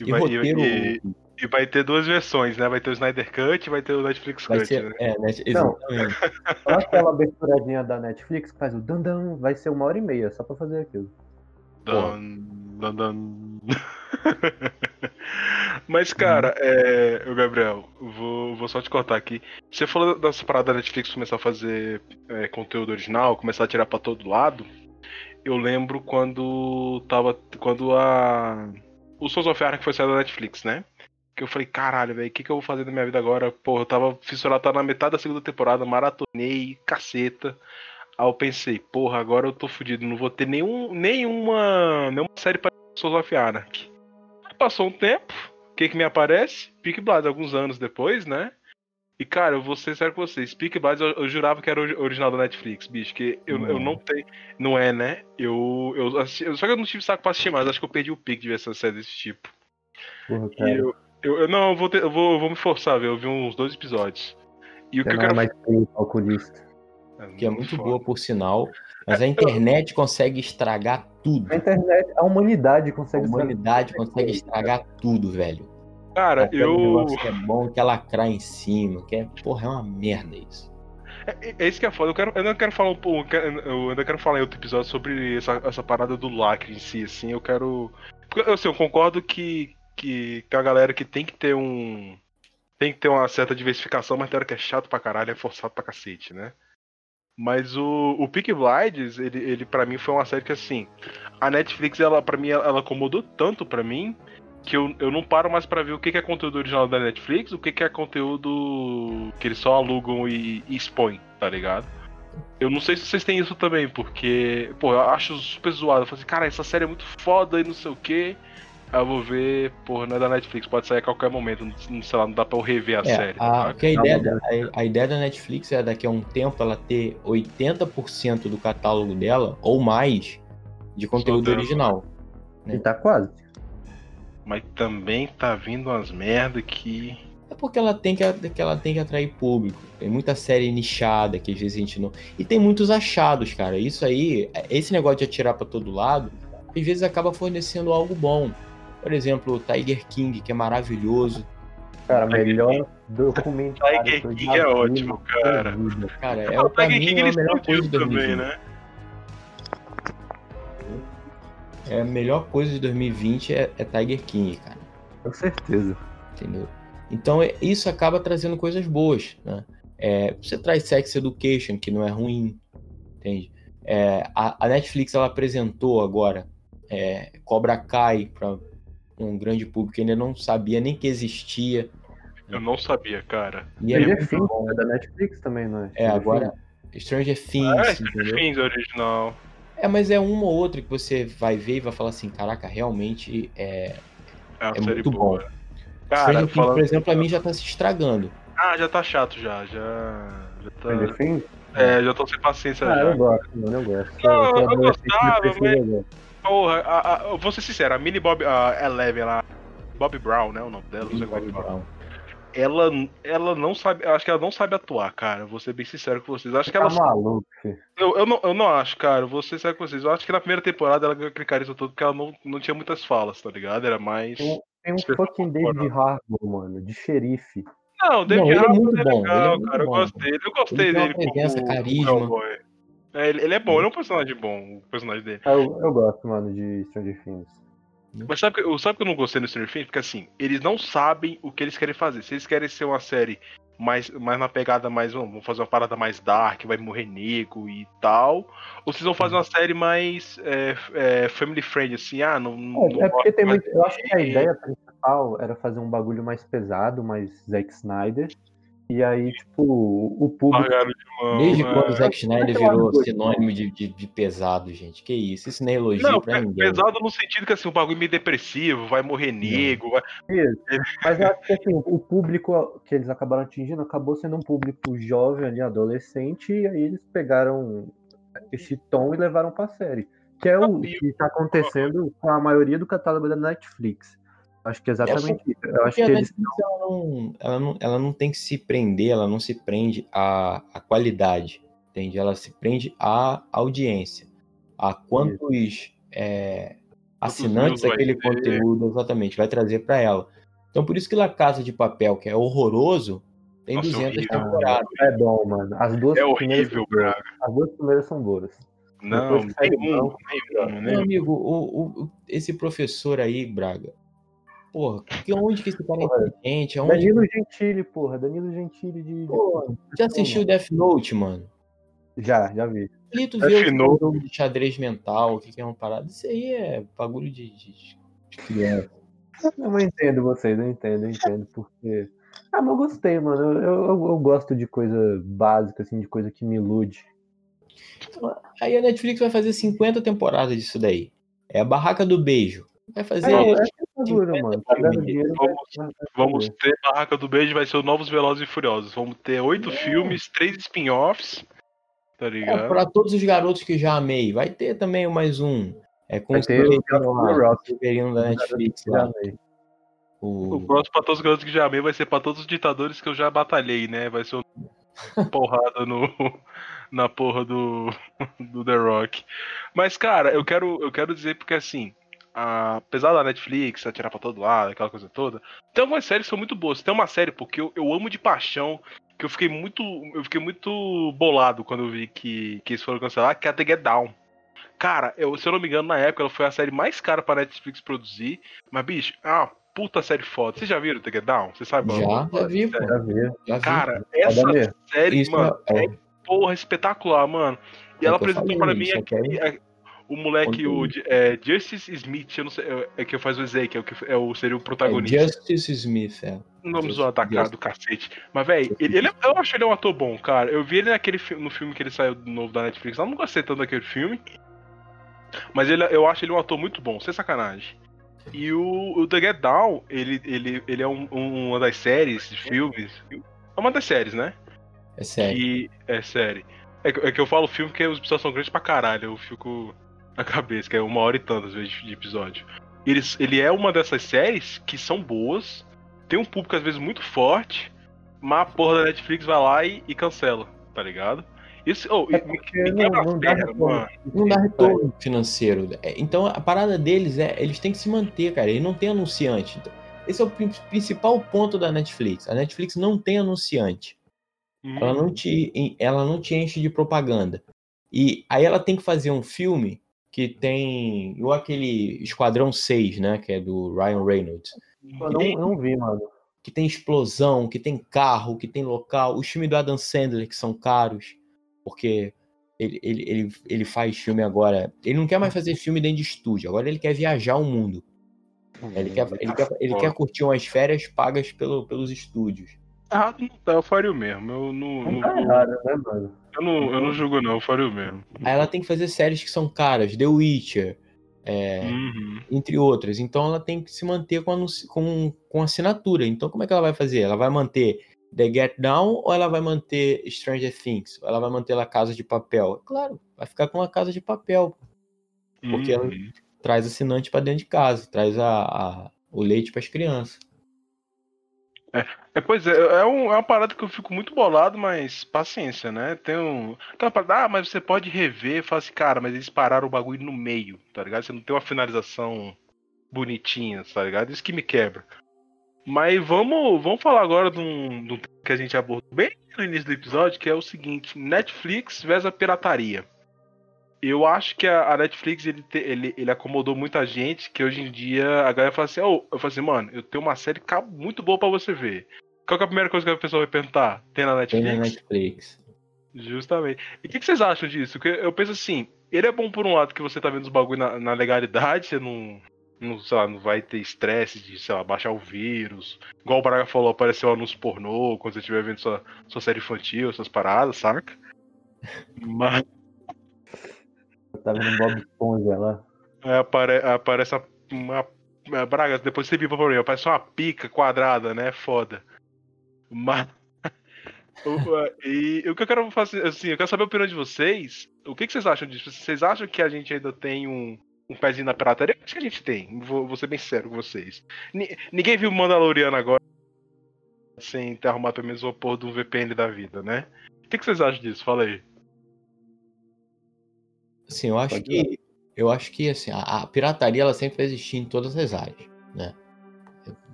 E, e vai, roteiro. E, e vai ter duas versões, né? Vai ter o Snyder Cut e vai ter o Netflix vai Cut. Ser, né? É, net, exatamente. Não, aquela aberturadinha da Netflix que faz o dan, vai ser uma hora e meia só pra fazer aquilo. Dan, dan, dan. Mas, cara, é, o Gabriel, vou, vou só te cortar aqui. Você falou dessa parada da Netflix começar a fazer é, conteúdo original, começar a tirar pra todo lado. Eu lembro quando tava. Quando a. O Sons of Anarchy foi sair da Netflix, né? que eu falei, caralho, velho, o que, que eu vou fazer na minha vida agora? Porra, eu tava fissurado, tava na metade da segunda temporada, maratonei, caceta. Aí eu pensei, porra, agora eu tô fudido, não vou ter nenhum, nenhuma, nenhuma série pra Souls of Anarchy. Passou um tempo, o que que me aparece? Peak Blades, alguns anos depois, né? E, cara, eu vou ser sério com vocês. Peak Blades eu, eu, jurava que era o original da Netflix, bicho. Que eu não, eu não tenho. Não é, né? Eu, eu assisti, Só que eu não tive saco pra assistir mais. Acho que eu perdi o pique de ver essa série desse tipo. Porra, e eu, eu, não, eu vou, ter, eu vou, eu vou me forçar, ver. Eu vi uns dois episódios. E o que eu quero. mais. É que é muito boa, por sinal. Mas a internet consegue estragar tudo. A internet, a humanidade consegue A humanidade estragar. consegue estragar tudo, velho. Cara, eu. Que é bom, que ela crai em cima, que é. Porra, é uma merda isso. É, é isso que é foda. Eu, quero, eu não quero falar um pouco. Eu ainda quero falar em outro episódio sobre essa, essa parada do lacre em si, assim. Eu quero. Porque, assim, eu concordo que, que, que a galera que tem que ter um. Tem que ter uma certa diversificação, mas tem hora que é chato pra caralho, é forçado pra cacete, né? Mas o, o Peak Blinders, ele, ele para mim foi uma série que assim, a Netflix, ela para mim, ela, acomodou tanto para mim que eu, eu não paro mais para ver o que, que é conteúdo original da Netflix, o que, que é conteúdo que eles só alugam e, e expõem, tá ligado? Eu não sei se vocês têm isso também, porque, pô, eu acho super zoado. Eu falo assim, cara, essa série é muito foda e não sei o quê eu vou ver, porra, não é da Netflix, pode sair a qualquer momento, não, sei lá, não dá pra eu rever a é, série. A, tá? a, ideia da, a, a, ideia da Netflix é daqui a um tempo ela ter 80% do catálogo dela, ou mais, de conteúdo original. Né? E tá quase. Mas também tá vindo umas merda que. É porque ela tem que, que ela tem que atrair público. Tem muita série nichada que às vezes a gente não. E tem muitos achados, cara. Isso aí, esse negócio de atirar para todo lado, às vezes acaba fornecendo algo bom. Por exemplo, o Tiger King, que é maravilhoso. Cara, melhor documentário. Tiger King é ótimo, cara. Cara, é, o Tiger King é a melhor coisa de também, 2020. né? É a melhor coisa de 2020 é, é Tiger King, cara. Com certeza. Entendeu? Então é- isso acaba trazendo coisas boas, né? É, você traz Sex Education, que não é ruim, entende? É, a, a Netflix ela apresentou agora é, Cobra Kai para um grande público que ainda não sabia nem que existia. Eu não sabia, cara. E é, Stranger muito Things é da Netflix também, não é? É, Stranger agora Things? Stranger Ah, Things, é entendeu? Fins original. É, mas é uma ou outra que você vai ver e vai falar assim, caraca, realmente é, É uma é série muito boa. bom. Cara, Stranger Things, falando... por exemplo, a mim já tá se estragando. Ah, já tá chato já. Já. Já Stranger tá. Things? É, já tô sem paciência Ah, já. eu gosto, mano, eu gosto. Não, eu adolescente, gostava, mas- eu gosto. Porra, a, a, eu vou ser sincero, a Millie Bob a Eleven lá. Bob Brown, né? O nome dela, não sei como é que fala. Ela, ela não sabe. Acho que ela não sabe atuar, cara. Vou ser bem sincero com vocês. Acho que Tá ela. maluco, filho. Eu, eu, não, eu não acho, cara. Vou ser sincero com vocês. Eu acho que na primeira temporada ela ganhou aquele carisma todo porque ela não, não tinha muitas falas, tá ligado? Era mais. Tem um- Tem um fucking? David Harbour, mano, de xerife. Não, o David Não, é Harbour muito é bom, legal, ele é muito cara. Eu bom. dele. Eu gostei Ele tem uma dele presença, como carisma. cowboy. É, ele, ele é bom, ele é um personagem bom, o personagem dele. Eu, eu gosto, mano, de Stranger Things. Mas sabe que, eu- sabe que eu não gostei no Stranger Things? Porque assim, eles não sabem o que eles querem fazer. Se eles querem ser uma série mais, mais na pegada mais. Vamos fazer uma parada mais dark, vai morrer nego e tal. Ou vocês vão fazer uma série mais é, é, family friend, assim, ah, não. não É, é porque tem muito. Eu acho que a ideia principal era fazer um bagulho mais pesado, mais Zack Snyder. E aí, tipo, o público. Mão. Desde é. quando o Zack Snyder Mas eu virou acho sinônimo de, de, de pesado, gente? Que isso? Isso não é elogio Não, pra ninguém. pesado no sentido que assim, um bagulho meio depressivo, vai morrer nego, vai... Mas eu acho que assim, o público que eles acabaram atingindo acabou sendo um público jovem ali, adolescente, e aí eles pegaram esse tom e levaram pra série. Que é o que tá acontecendo com a maioria do catálogo da Netflix. Acho que é exatamente isso. Eu acho que a eles. Ela não, ela, não, ela não tem que se prender, ela não se prende à, à qualidade, entende? Ela se prende à audiência, a quantos é, assinantes aquele conteúdo exatamente vai trazer para ela. Então por isso que La Casa de Papel, que é horroroso, tem Nossa, 200 horrível. temporadas. É bom, mano. As duas É primeiras horrível, são boas. Braga. As duas primeiras são boas. Não, nenhum, nenhum, Meu nenhum. amigo, o- o- esse professor aí, Braga, porra, que, onde que esse cara é Porra, inteligente? Aonde Danilo Gentili, porra. Danilo Gentili de. Pô, Já assistiu Death Note, mano? Já, já vi. Ali tu Death vê o Note. jogo de xadrez mental, o que que é uma parada. Isso aí é bagulho de, de, de criança. Eu não entendo vocês, eu entendo, eu entendo, porque. Ah, mas eu gostei, mano. Eu, eu, eu gosto de coisa básica, assim, de coisa que me ilude. Aí a Netflix vai fazer 50 temporadas disso daí. É a barraca do beijo. Vai fazer. É, é seguro, mano. Tá dinheiro. Vamos- vai- vai Vamos ter Barraca do Beijo, vai ser o Novos Velozes e Furiosos. Vamos ter oito É. filmes, três spin-offs, tá É, ligado? pra todos os garotos que já amei. Vai ter também mais um. É com Vai o ter o da Netflix Já lá. amei. O O... próximo pra todos os garotos que já amei vai ser pra todos os ditadores que eu já batalhei, né? Vai ser uma porrada no, na porra do, do The Rock. Mas, cara, eu quero, eu quero dizer porque assim, a- apesar da Netflix atirar pra todo lado, aquela coisa toda, tem algumas séries que são muito boas. Tem uma série, porque eu, eu amo de paixão, que eu fiquei muito. Eu fiquei muito bolado quando eu vi que, que eles foram cancelar, que é a The Get Down. Cara, eu, se eu não me engano, na época ela foi a série mais cara pra Netflix produzir. Mas, bicho, é uma puta série foda. Vocês já viram The Get Down? Você sabe? Já, já vi, pô. Já vi. Já vi. Cara, essa mesmo. série, Isso mano, é, é porra espetacular, mano. E É ela eu apresentou pra mim é, o moleque, o é, Justice Smith, eu não sei, é, é que faz o Ezekiel, que é o, seria o é protagonista. Justice Smith, é. Vamos zoar da cara do cacete. Mas, velho, ele, ele é- eu acho ele um ator bom, cara. Eu vi ele naquele no filme que ele saiu do novo da Netflix. Eu não gostei tanto daquele filme. Mas ele, eu acho ele um ator muito bom, sem sacanagem. E o, o The Get Down, ele, ele, ele é um- um- uma das séries de filmes. É uma das séries, né? É sério. Que é série. É, que- é que eu falo filme porque os episódios são grandes pra caralho. Eu fico na cabeça, que é uma hora e tantas vezes de episódio. Ele, ele é uma dessas séries que são boas, tem um público às vezes muito forte, mas a porra da Netflix vai lá e, e cancela, tá ligado? Isso, oh, É me, porque me não, não dá retorno. Não dá retorno financeiro. É, Então a parada deles é, eles têm que se manter, cara. Eles não têm anunciante. Então, esse é o principal ponto da Netflix. A Netflix não tem anunciante. Hum. Ela, não te, ela não te enche de propaganda. E aí ela tem que fazer um filme que tem. Ou aquele Esquadrão 6, né? Que é do Ryan Reynolds. Eu não, eu não vi, mano. Que tem explosão, que tem carro, que tem local. Os filmes do Adam Sandler, que são caros, porque ele, ele, ele, ele faz filme agora. Ele não quer mais fazer filme dentro de estúdio, agora ele quer viajar o mundo. Ele quer, ele quer, ele quer curtir umas férias pagas pelo, pelos estúdios. Errado não tá, eu faria o mesmo. Eu não, não, tá errado, né, mano? Eu não, eu não julgo, não, eu faria o mesmo. Aí ela tem que fazer séries que são caras, The Witcher, é, uhum. entre outras. Então ela tem que se manter com, com, com assinatura. Então como é que ela vai fazer? Ela vai manter The Get Down ou ela vai manter Stranger Things? Ou ela vai manter a Casa de Papel? Claro, vai ficar com a Casa de Papel. Porque uhum. ela traz assinante para dentro de casa, traz a, a o leite para as crianças. É, é, pois é, é, um, é, uma parada que eu fico muito bolado, mas paciência, né? Tem um. Parada, ah, mas você pode rever, fala assim, cara, mas eles pararam o bagulho no meio, tá ligado? Você não tem uma finalização bonitinha, tá ligado? Isso que me quebra. Mas vamos, vamos falar agora de um, de um que a gente abordou bem no início do episódio, que é o seguinte: Netflix versus a pirataria. Eu acho que a, Netflix ele, te, ele, ele acomodou muita gente que hoje em dia a galera fala assim: oh, eu falo assim, mano, eu tenho uma série muito boa para você ver. Qual é a primeira coisa que a pessoa vai perguntar? Tem na Netflix? Tem na Netflix. Justamente. E o que, que, vocês acham disso? Porque eu penso assim, ele é bom por um lado que você tá vendo os bagulho na, na legalidade, você não, não, sei lá, não vai ter estresse de, sei lá, baixar o vírus. Igual o Braga falou, apareceu anúncio pornô quando você estiver vendo sua, sua série infantil, essas paradas, saca? Mas. Tá vendo Bob Esponja lá? É, apare, aparece uma, uma. Braga, depois você viu pra mim, aparece uma pica quadrada, né? Foda. Mas. e o que eu quero fazer, assim, eu quero saber a opinião de vocês. O que, que vocês acham disso? Vocês acham que a gente ainda tem um, um pezinho na pirataria? Acho que a gente tem. Vou, vou ser bem sério com vocês. N ninguém viu Mandaloriano agora sem ter arrumado pelo menos o porra do VPN da vida, né? O que, que vocês acham disso? Fala aí. Sim, eu acho Pode que ir. eu acho que assim, a, a, pirataria ela sempre vai existir em todas as áreas, né?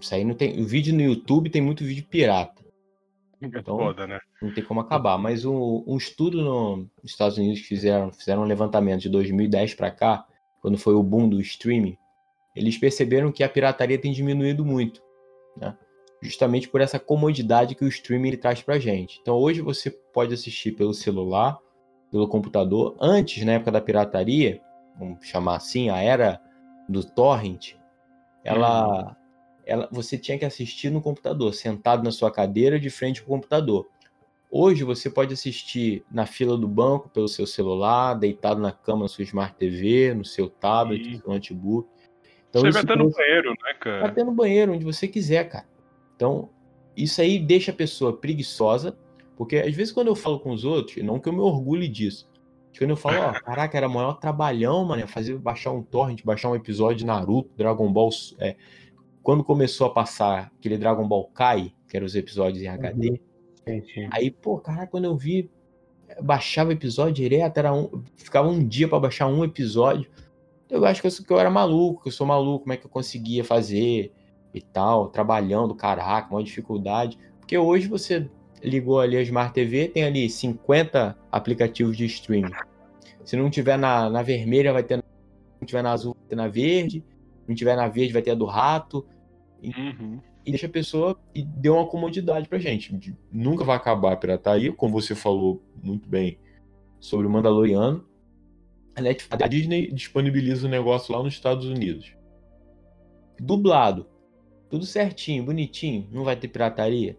Isso aí não tem, o vídeo no YouTube tem muito vídeo pirata. É então, Foda, né? Não tem como acabar. Mas um, um estudo no, nos Estados Unidos que fizeram, fizeram um levantamento de 2010 para cá, quando foi o boom do streaming, eles perceberam que a pirataria tem diminuído muito, né? justamente por essa comodidade que o streaming traz para gente. Então hoje você pode assistir pelo celular, pelo computador. Antes, na época da pirataria, vamos chamar assim, a era do torrent, ela, uhum. ela, você tinha que assistir no computador, sentado na sua cadeira de frente ao computador. Hoje você pode assistir na fila do banco pelo seu celular, deitado na cama na sua Smart TV, no seu tablet, no seu notebook. Então, você vai até no banheiro, né, cara? Até no banheiro, onde você quiser, cara. Então, isso aí deixa a pessoa preguiçosa, porque às vezes quando eu falo com os outros, não que eu me orgulhe disso, quando eu falo, ó, caraca, era o maior trabalhão, mano, fazer baixar um torrent, baixar um episódio de Naruto, Dragon Ball. É, quando começou a passar aquele Dragon Ball Kai, que eram os episódios em HD, uhum. Aí, pô, cara, quando eu vi, baixava episódio direto, era um, ficava um dia para baixar um episódio. Eu acho que eu, que eu era maluco, que eu sou maluco, como é que eu conseguia fazer e tal, trabalhando, caraca, uma dificuldade. Porque hoje você ligou ali a Smart TV, tem ali 50 aplicativos de streaming. Se não tiver na, na vermelha, vai ter. Na, se não tiver na azul, vai ter na verde. Se não tiver na verde, vai ter a do rato. Uhum e deixa a pessoa e deu uma comodidade pra gente. Nunca vai acabar a pirataria, como você falou muito bem sobre o Mandaloriano. A, Netflix, a Disney disponibiliza o negócio lá nos Estados Unidos. Dublado. Tudo certinho, bonitinho. Não vai ter pirataria.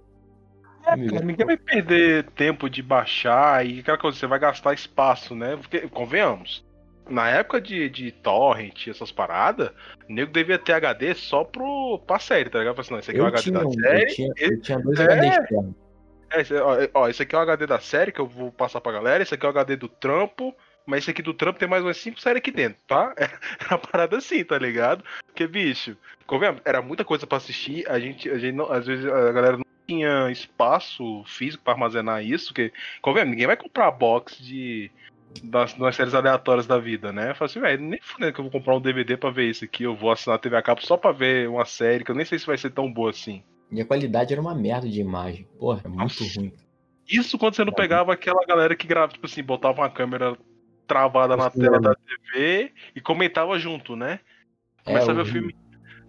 É, cara, ninguém vai perder tempo de baixar e aquela coisa, você vai gastar espaço, né? Porque, convenhamos, na época de, de torrent, essas paradas, o nego devia ter HD só pro, pra série, tá ligado? Assim, não, esse aqui eu é o HD tinha, da série. Eu tinha, eu tinha dois é, HDs é, esse, ó, ó, esse aqui é o HD da série que eu vou passar pra galera, esse aqui é o HD do trampo, mas esse aqui do trampo tem mais umas 5 séries aqui dentro, tá? É uma parada assim, tá ligado? Porque, bicho, era muita coisa pra assistir, a gente, a gente não, às vezes a galera não tinha espaço físico para armazenar isso, que, convenhamos, ninguém vai comprar box de das, das séries aleatórias da vida, né? Eu falei assim, velho, nem fudendo que eu vou comprar um DVD pra ver isso aqui, eu vou assinar a TV a cabo só pra ver uma série que eu nem sei se vai ser tão boa assim. E a qualidade era uma merda de imagem. Porra, é muito Nossa. ruim. Isso quando você não pegava aquela galera que grava, tipo assim, botava uma câmera travada na tela da TV e comentava junto, né? Começa a ver o filme.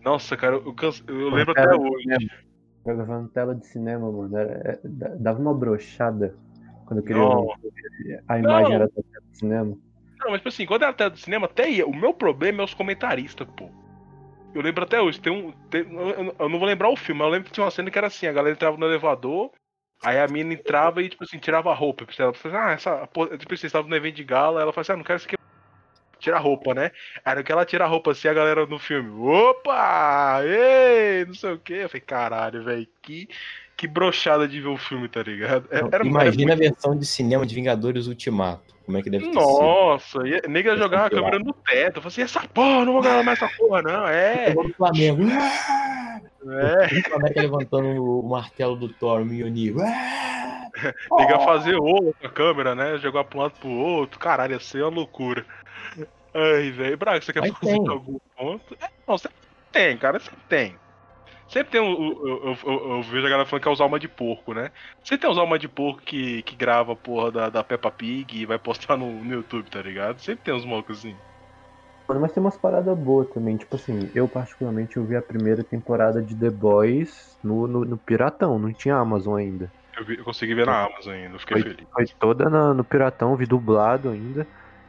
Nossa, cara, eu, canso- eu lembro tela até hoje. Gravando tela de cinema, mano. era- é- da- dava uma brochada quando eu queria Não. A imagem Não. era da tela de cinema. Não, mas tipo assim, quando era tela do cinema, até ia. O meu problema é os comentaristas, pô. Eu lembro até hoje, tem um. tem- eu, não vou lembrar o filme, mas eu lembro que tinha uma cena que era assim, a galera entrava no elevador, aí a mina entrava e, tipo assim, tirava a roupa. Ela falava, ah, essa. porra", Tipo assim, estava no evento de gala, ela falou assim, ah, não quero isso aqui. Tira a roupa, né? Aí no que ela tira a roupa assim, a galera no filme, opa! Ei! Não sei o quê. Eu falei, caralho, velho, que, que brochada de ver o filme, tá ligado? É- era- Imagina era a versão de cinema de Vingadores Ultimato. Como é que deve ter sido. Nossa, nega jogava a câmera no teto. Eu falei assim, essa porra, não vou gravar mais essa porra, não. É, Gol do Flamengo. é. O Flamengo levantando o martelo do Thor, o Mjolnir. Liga fazer ovo com a câmera, né? Jogar pra um lado pro outro. Caralho, ia ser uma loucura. Ai, velho. Braga, você quer Mas fazer tem. algum ponto? É, não, sempre tem, cara, sempre tem. Sempre tem o. o- Eu, eu- eu- eu vejo a galera falando que é os alma de porco, né? Sempre tem os alma de porco que, que grava a porra da, da Peppa Pig e vai postar no, no YouTube, tá ligado? Sempre tem uns mocos assim. Mano, mas tem umas paradas boas também. Tipo assim, eu particularmente eu vi a primeira temporada de The Boys no, no, no Piratão, não tinha Amazon ainda. Eu, vi- eu consegui ver na Amazon ainda, fiquei Foi, feliz. foi toda na- no Piratão, vi dublado ainda.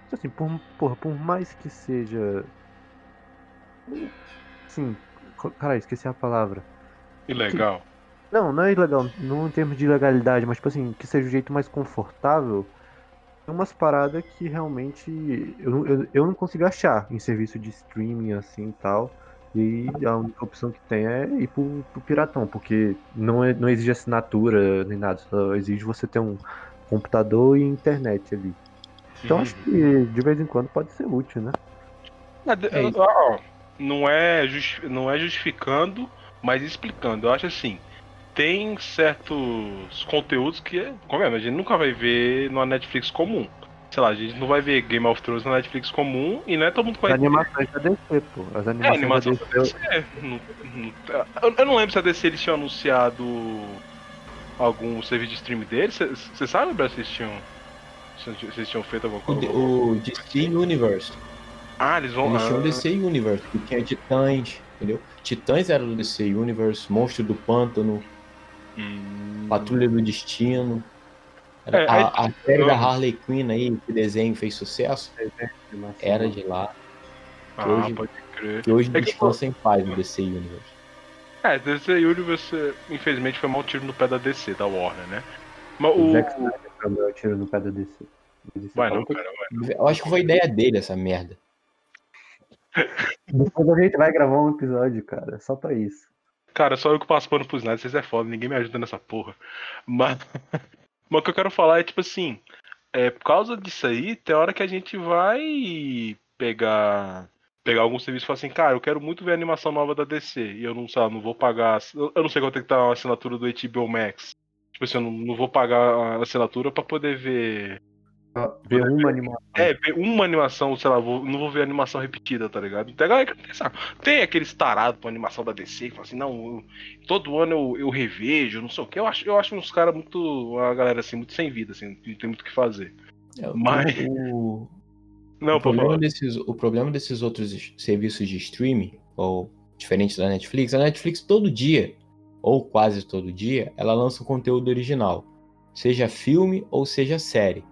Então, Assim, por, porra, por mais que seja. Sim, caralho, esqueci a palavra. Ilegal. Não, não é ilegal, não em termos de ilegalidade, mas tipo assim, que seja o jeito mais confortável. Tem umas paradas que realmente eu, não- eu, eu não consigo achar em serviço de streaming assim e tal. E a única opção que tem é ir pro, pro Piratão, porque não, é, não exige assinatura nem nada, só exige você ter um computador e internet ali. Então Uhum. acho que de vez em quando pode ser útil, né? É isso. ó, não, é justi- não é justificando, mas explicando. Eu acho assim, tem certos conteúdos que, como é, a gente nunca vai ver numa Netflix comum. Sei lá, a gente não vai ver Game of Thrones na Netflix comum e não é todo mundo que As animações da DC, pô. As É, animações animação da da DC. Não- não- eu, não lembro se a DC eles tinham anunciado algum serviço de stream deles. Você sabe, Brad, se eles tinham. Eles tinham feito alguma O, coisa? O DC Universe. Ah, eles vão. Eles tinham ah, o DC Universe, que tinha Titãs, entendeu? Titãs era do DC Universe, Monstro do Pântano, hum. Patrulha do Destino. Era- É, a, a série da Ah. Harley Quinn aí, que desenho fez sucesso, era de lá. Ah, hoje- pode crer. Que hoje É que, descansa em paz no DC Universe. É, DC Universe, infelizmente, foi mal tiro no pé da DC, da Warner, né? Mas o. O Zack Snyder meu tiro no pé da DC. Vai não, cara, vai. Eu acho que foi ideia dele essa merda. Depois a gente vai gravar um episódio, cara, só pra isso. Cara, só eu que passo pano pros Snyder, vocês é foda, ninguém me ajuda nessa porra. Mas, mas o que eu quero falar é, tipo assim, é, por causa disso aí, tem hora que a gente vai pegar pegar algum serviço e falar assim, cara, eu quero muito ver a animação nova da DC, e eu não, sei não vou pagar, eu eu não sei quanto é que tá a assinatura do HBO Max. Tipo assim, eu não, não vou pagar a assinatura pra poder ver Ver uma animação. É, ver uma animação, sei lá, vou- não vou ver animação repetida, tá ligado? Tem, a galera que pensa, tem aqueles tarados com animação da DC que fala assim, não, eu- todo ano eu, eu revejo, não sei o que. Eu acho, eu acho uns caras muito. Uma galera assim, muito sem vida, assim, não tem muito o que fazer. É, Mas- o, Não, o, problema falar. desses, o problema desses outros serviços de streaming, ou diferente da Netflix, a Netflix todo dia, ou quase todo dia, ela lança um conteúdo original. Seja filme ou seja série.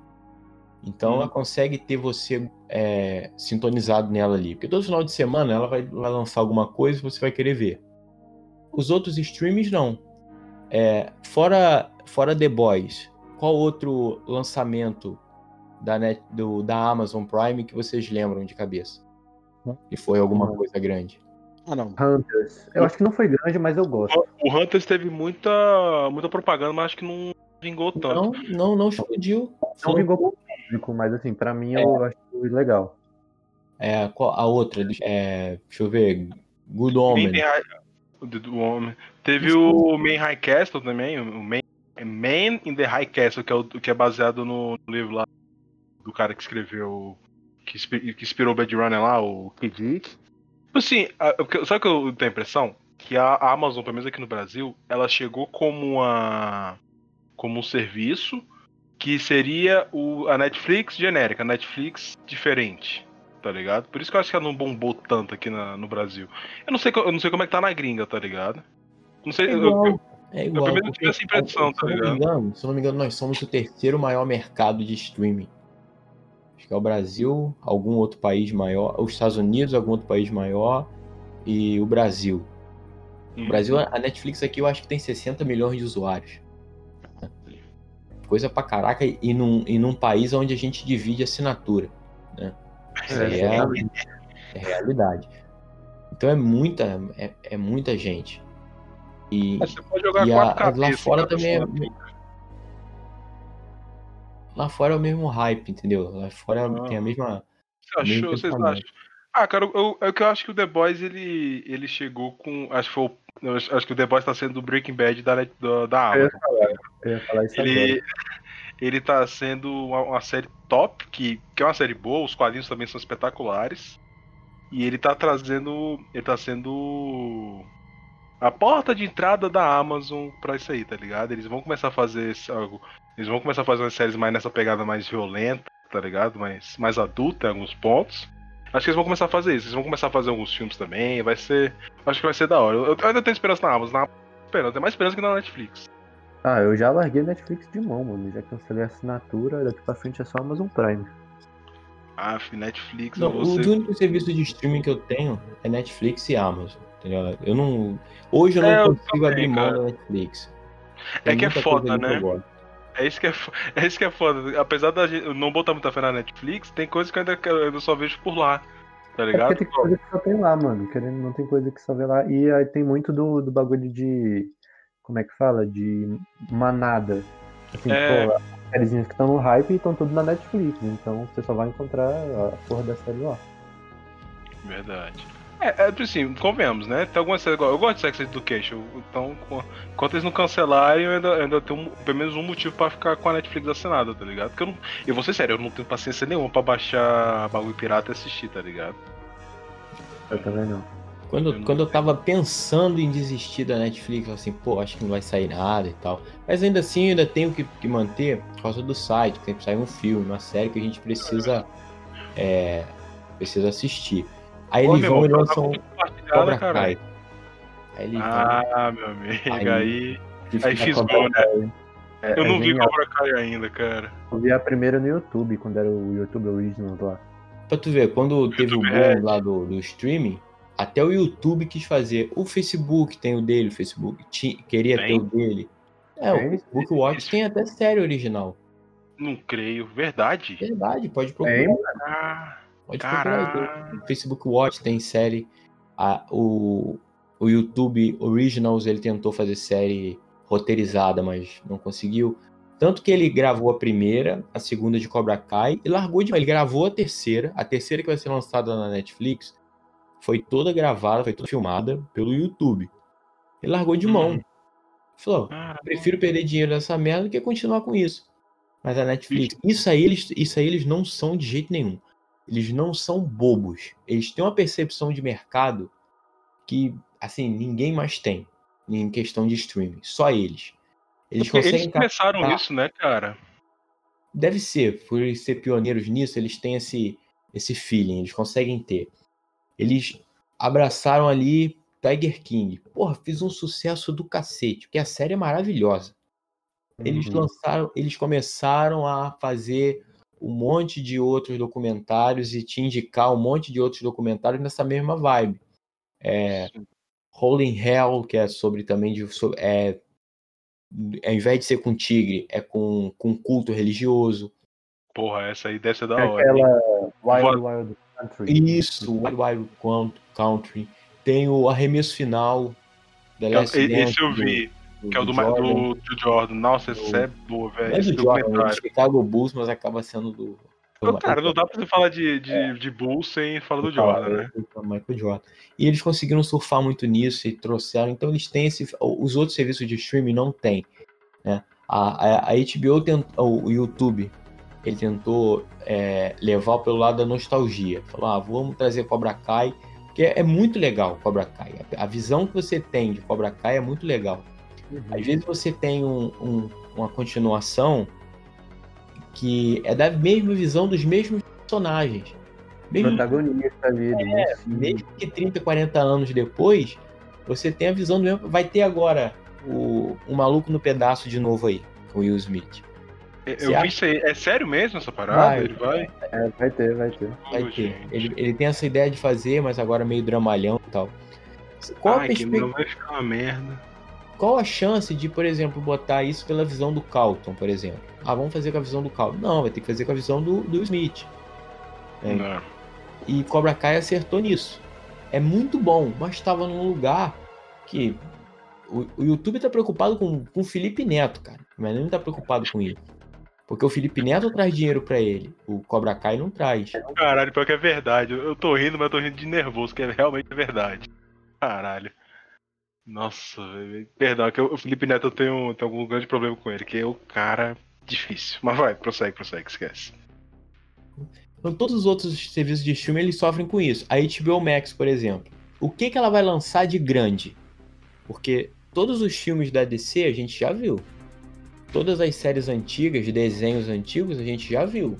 Então Hum. ela consegue ter você é, sintonizado nela ali. Porque todo final de semana ela vai, vai lançar alguma coisa e você vai querer ver. Os outros streams não. É, fora, fora The Boys, qual outro lançamento da, Net, do, da Amazon Prime que vocês lembram de cabeça? Que foi alguma Hum. coisa grande. Ah, não. Hunters. Eu acho que não foi grande, mas eu gosto. O Hunters teve muita, muita propaganda, mas acho que não vingou tanto. Não, não, não explodiu. Não Foi- vingou pro público, mas assim, pra mim eu acho legal. É, qual- a outra, é, deixa eu ver. Good do- do homem. Teve o Man High Castle também, o Man, Man in the High Castle, que é, o, que é baseado no livro lá do cara que escreveu. Que, que inspirou o Bad Runner lá, o Kid Dick. Tipo Assim, sabe o que eu tenho a impressão? Que a Amazon, pelo menos aqui no Brasil, ela chegou como uma. como um serviço que seria o, a Netflix genérica, a Netflix diferente. Tá ligado? Por isso que eu acho que ela não bombou tanto aqui na- no Brasil. Eu não, sei, eu não sei como é que tá na gringa, tá ligado? Não sei. É eu- igual. eu- É igual. primeiro porque, tive essa impressão, se tá eu não me ligado? engano, se eu não me engano, nós somos o terceiro maior mercado de streaming. Acho que é o Brasil, algum outro país maior, os Estados Unidos, algum outro país maior, e o Brasil. Hum. O Brasil, a Netflix aqui eu acho que tem 60 milhões de usuários. Coisa pra caraca, e num, e num país onde a gente divide assinatura. Né? Isso aí é, é realidade. Então é muita, é, é muita gente. E Mas você pode jogar E a- lá fora cada também é-. Lá fora é o mesmo hype, entendeu? Lá fora Ah. tem a mesma. Você achou? Vocês acham? Ah, cara, eu, eu, que eu acho que o The Boys ele, ele chegou com. Acho que foi o- eu acho que o The Boys tá sendo do Breaking Bad da, da, da Eu ia Amazon. Eu ia falar isso agora. Ele, ele tá sendo uma, uma série top, que, que é uma série boa, os quadrinhos também são espetaculares. E ele tá trazendo. Ele tá sendo. A porta de entrada da Amazon pra isso aí, tá ligado? Eles vão começar a fazer esse- algo. Eles vão começar a fazer umas séries mais nessa pegada mais violenta, tá ligado? Mais, mais adulta em alguns pontos. Acho que eles vão começar a fazer isso. Eles vão começar a fazer alguns filmes também. Vai ser. Acho que vai ser da hora. Eu, eu ainda tenho esperança na Amazon. Na esperança. Tem mais esperança que na Netflix. Ah, eu já larguei Netflix de mão, mano. Já cancelei a assinatura, daqui pra frente é só Amazon Prime. Ah, Netflix, Não, você. o único serviço de streaming que eu tenho é Netflix e Amazon. Entendeu? Eu não. Hoje eu não É, eu consigo também, abrir mão da Netflix. É que é muita foda, coisa ali que né? É isso que é, é isso que é foda. Apesar da gente não botar muita fé na Netflix, tem coisas que eu ainda, eu só vejo por lá. Tá É ligado? porque tem coisa que só tem lá, mano. Querendo, não tem coisa que só vê lá. E aí tem muito do, do bagulho de. Como é que fala? De manada. Assim, É. pô, as sériezinhas que estão no hype estão tudo na Netflix. Então você só vai encontrar a porra da série lá. Verdade. É, é assim, convenhamos, né? Tem algumas séries igual. Eu gosto de Sex Education. Então, enquanto eles não cancelarem, eu ainda, eu ainda tenho um- pelo menos um motivo pra ficar com a Netflix assinada, tá ligado? Porque eu não. Eu vou ser sério, eu não tenho paciência nenhuma pra baixar bagulho pirata e assistir, tá ligado? Eu também não. Quando, Eu não quando eu tava pensando em desistir da Netflix, eu assim, pô, acho que não vai sair nada e tal. Mas ainda assim, eu ainda tenho que, que manter por causa do site, que sempre sai um filme, uma série que a gente precisa, é, precisa assistir. Aí Ô, eles vão e lançam Cobra. Kai. Aí eles Ah, meu amigo, Aí- aí. bom, né? É, Eu é não vi genial. Cobra Kai ainda, cara. Eu vi a primeira no YouTube, quando era o YouTube Original lá. Pra tu ver, quando teve o YouTube boom Red. lá do, do streaming, até o YouTube quis fazer. O Facebook tem o dele, o Facebook ti- queria Tem? ter o dele. É, o Tem? Facebook Watch tem até série original. Não creio. Verdade? Verdade, pode procurar. Tem, Ah, Pode procurar. O Facebook Watch tem série. A- o, o YouTube Originals ele tentou fazer série roteirizada, mas não conseguiu. Tanto que ele gravou a primeira, a segunda de Cobra Kai e largou de mão. Ele gravou a terceira. A terceira que vai ser lançada na Netflix foi toda gravada, foi toda filmada pelo YouTube. Ele largou de mão. Hum. Falou, prefiro perder dinheiro nessa merda do que continuar com isso. Mas a Netflix, isso aí eles, isso aí eles não são de jeito nenhum. Eles não são bobos. Eles têm uma percepção de mercado que, assim, ninguém mais tem em questão de streaming. Só eles. Eles Porque conseguem eles começaram captar- isso, né, cara? Deve ser, por eles ser pioneiros nisso, eles têm esse, esse feeling, eles conseguem ter. Eles abraçaram ali Tiger King. Porra, fiz um sucesso do cacete, porque a série é maravilhosa. Eles Uhum. lançaram, eles começaram a fazer um monte de outros documentários e te indicar um monte de outros documentários nessa mesma vibe. É, Rolling Hell, que é sobre também de so- é, ao invés de ser com tigre, é com, com culto religioso. Porra, essa aí deve ser da É hora. hein? aquela Wild Wild Country. Isso, Wild Wild Count- Country. Tem o arremesso final. The é- Last e- Dance Esse eu vi, que é o do, Jordan. do, do Jordan. Nossa, essa Do- é boa, velho. É Esse do Jordan, é do. Chicago Bulls, mas acaba sendo do. Ô, Cara, não dá pra você falar de, de, de Bulls sem falar do Jordan, né? Michael Jordan. E eles conseguiram surfar muito nisso e trouxeram. Então eles têm esse. Os outros serviços de streaming não têm. Né? A, a, a HBO tem, o YouTube ele tentou é, levar pelo lado da nostalgia. Falou, ah, vamos trazer Cobra Kai, que é, é muito legal Cobra Kai. A, visão que você tem de Cobra Kai é muito legal. Uhum. Às vezes você tem um, um, uma continuação que é da mesma visão dos mesmos personagens. Mesmo, protagonista ali. É, mesmo que 30, 40 anos depois, você tem a visão do mesmo. Vai ter agora o, o maluco no pedaço de novo aí, com o Will Smith. Eu vi isso aí. É sério mesmo essa parada? Vai, ele vai? É, vai ter, vai ter. Vai ter. Ele, ele tem essa ideia de fazer, mas agora meio dramalhão e tal. Qual Ai, a perspectiva... vai ficar uma merda. Qual a chance de, por exemplo, botar isso pela visão do Calton, por exemplo? Ah, vamos fazer com a visão do Calton. Não, vai ter que fazer com a visão do, do Smith. É. Não. E Cobra Kai acertou nisso. É muito bom, mas estava num lugar que o, o YouTube está preocupado com o Felipe Neto, cara. Mas ele não está preocupado com isso. Porque o Felipe Neto traz dinheiro para ele. O Cobra Kai não traz. Caralho, pior que é verdade. Eu tô rindo, mas eu tô rindo de nervoso, que é realmente verdade. Caralho. Nossa, perdão, que o Felipe Neto tem, um, tem algum grande problema com ele, que é o cara difícil. Mas vai, prossegue, prossegue, esquece. Então, todos os outros serviços de streaming eles sofrem com isso. A HBO Max, por exemplo. O que, que ela vai lançar de grande? Porque todos os filmes da DC a gente já viu. Todas as séries antigas, desenhos antigos, a gente já viu.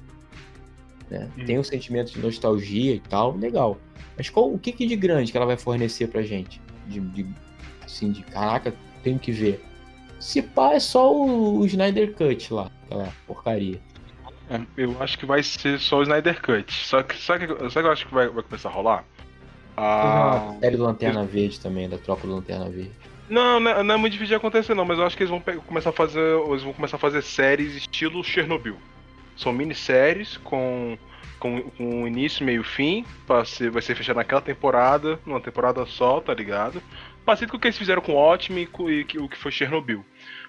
Né? Hum. Tem um sentimento de nostalgia e tal, legal. Mas qual, o que, que de grande que ela vai fornecer pra gente? De, de, assim, de caraca, tenho que ver. Se pá, é só o, o Snyder Cut lá, aquela porcaria. É, eu acho que vai ser só o Snyder Cut. Só que sabe que, sabe que eu acho que vai, vai começar a rolar? A série do Lanterna Verde também, da tropa do Lanterna Verde. Não, não é, não é muito difícil de acontecer não, mas eu acho que eles vão começar a fazer. Eles vão começar a fazer séries estilo Chernobyl. São minisséries com, com, com início, meio fim. Ser, vai ser fechado naquela temporada, numa temporada só, tá ligado? Parecido com o que eles fizeram com o e, e o que foi Chernobyl.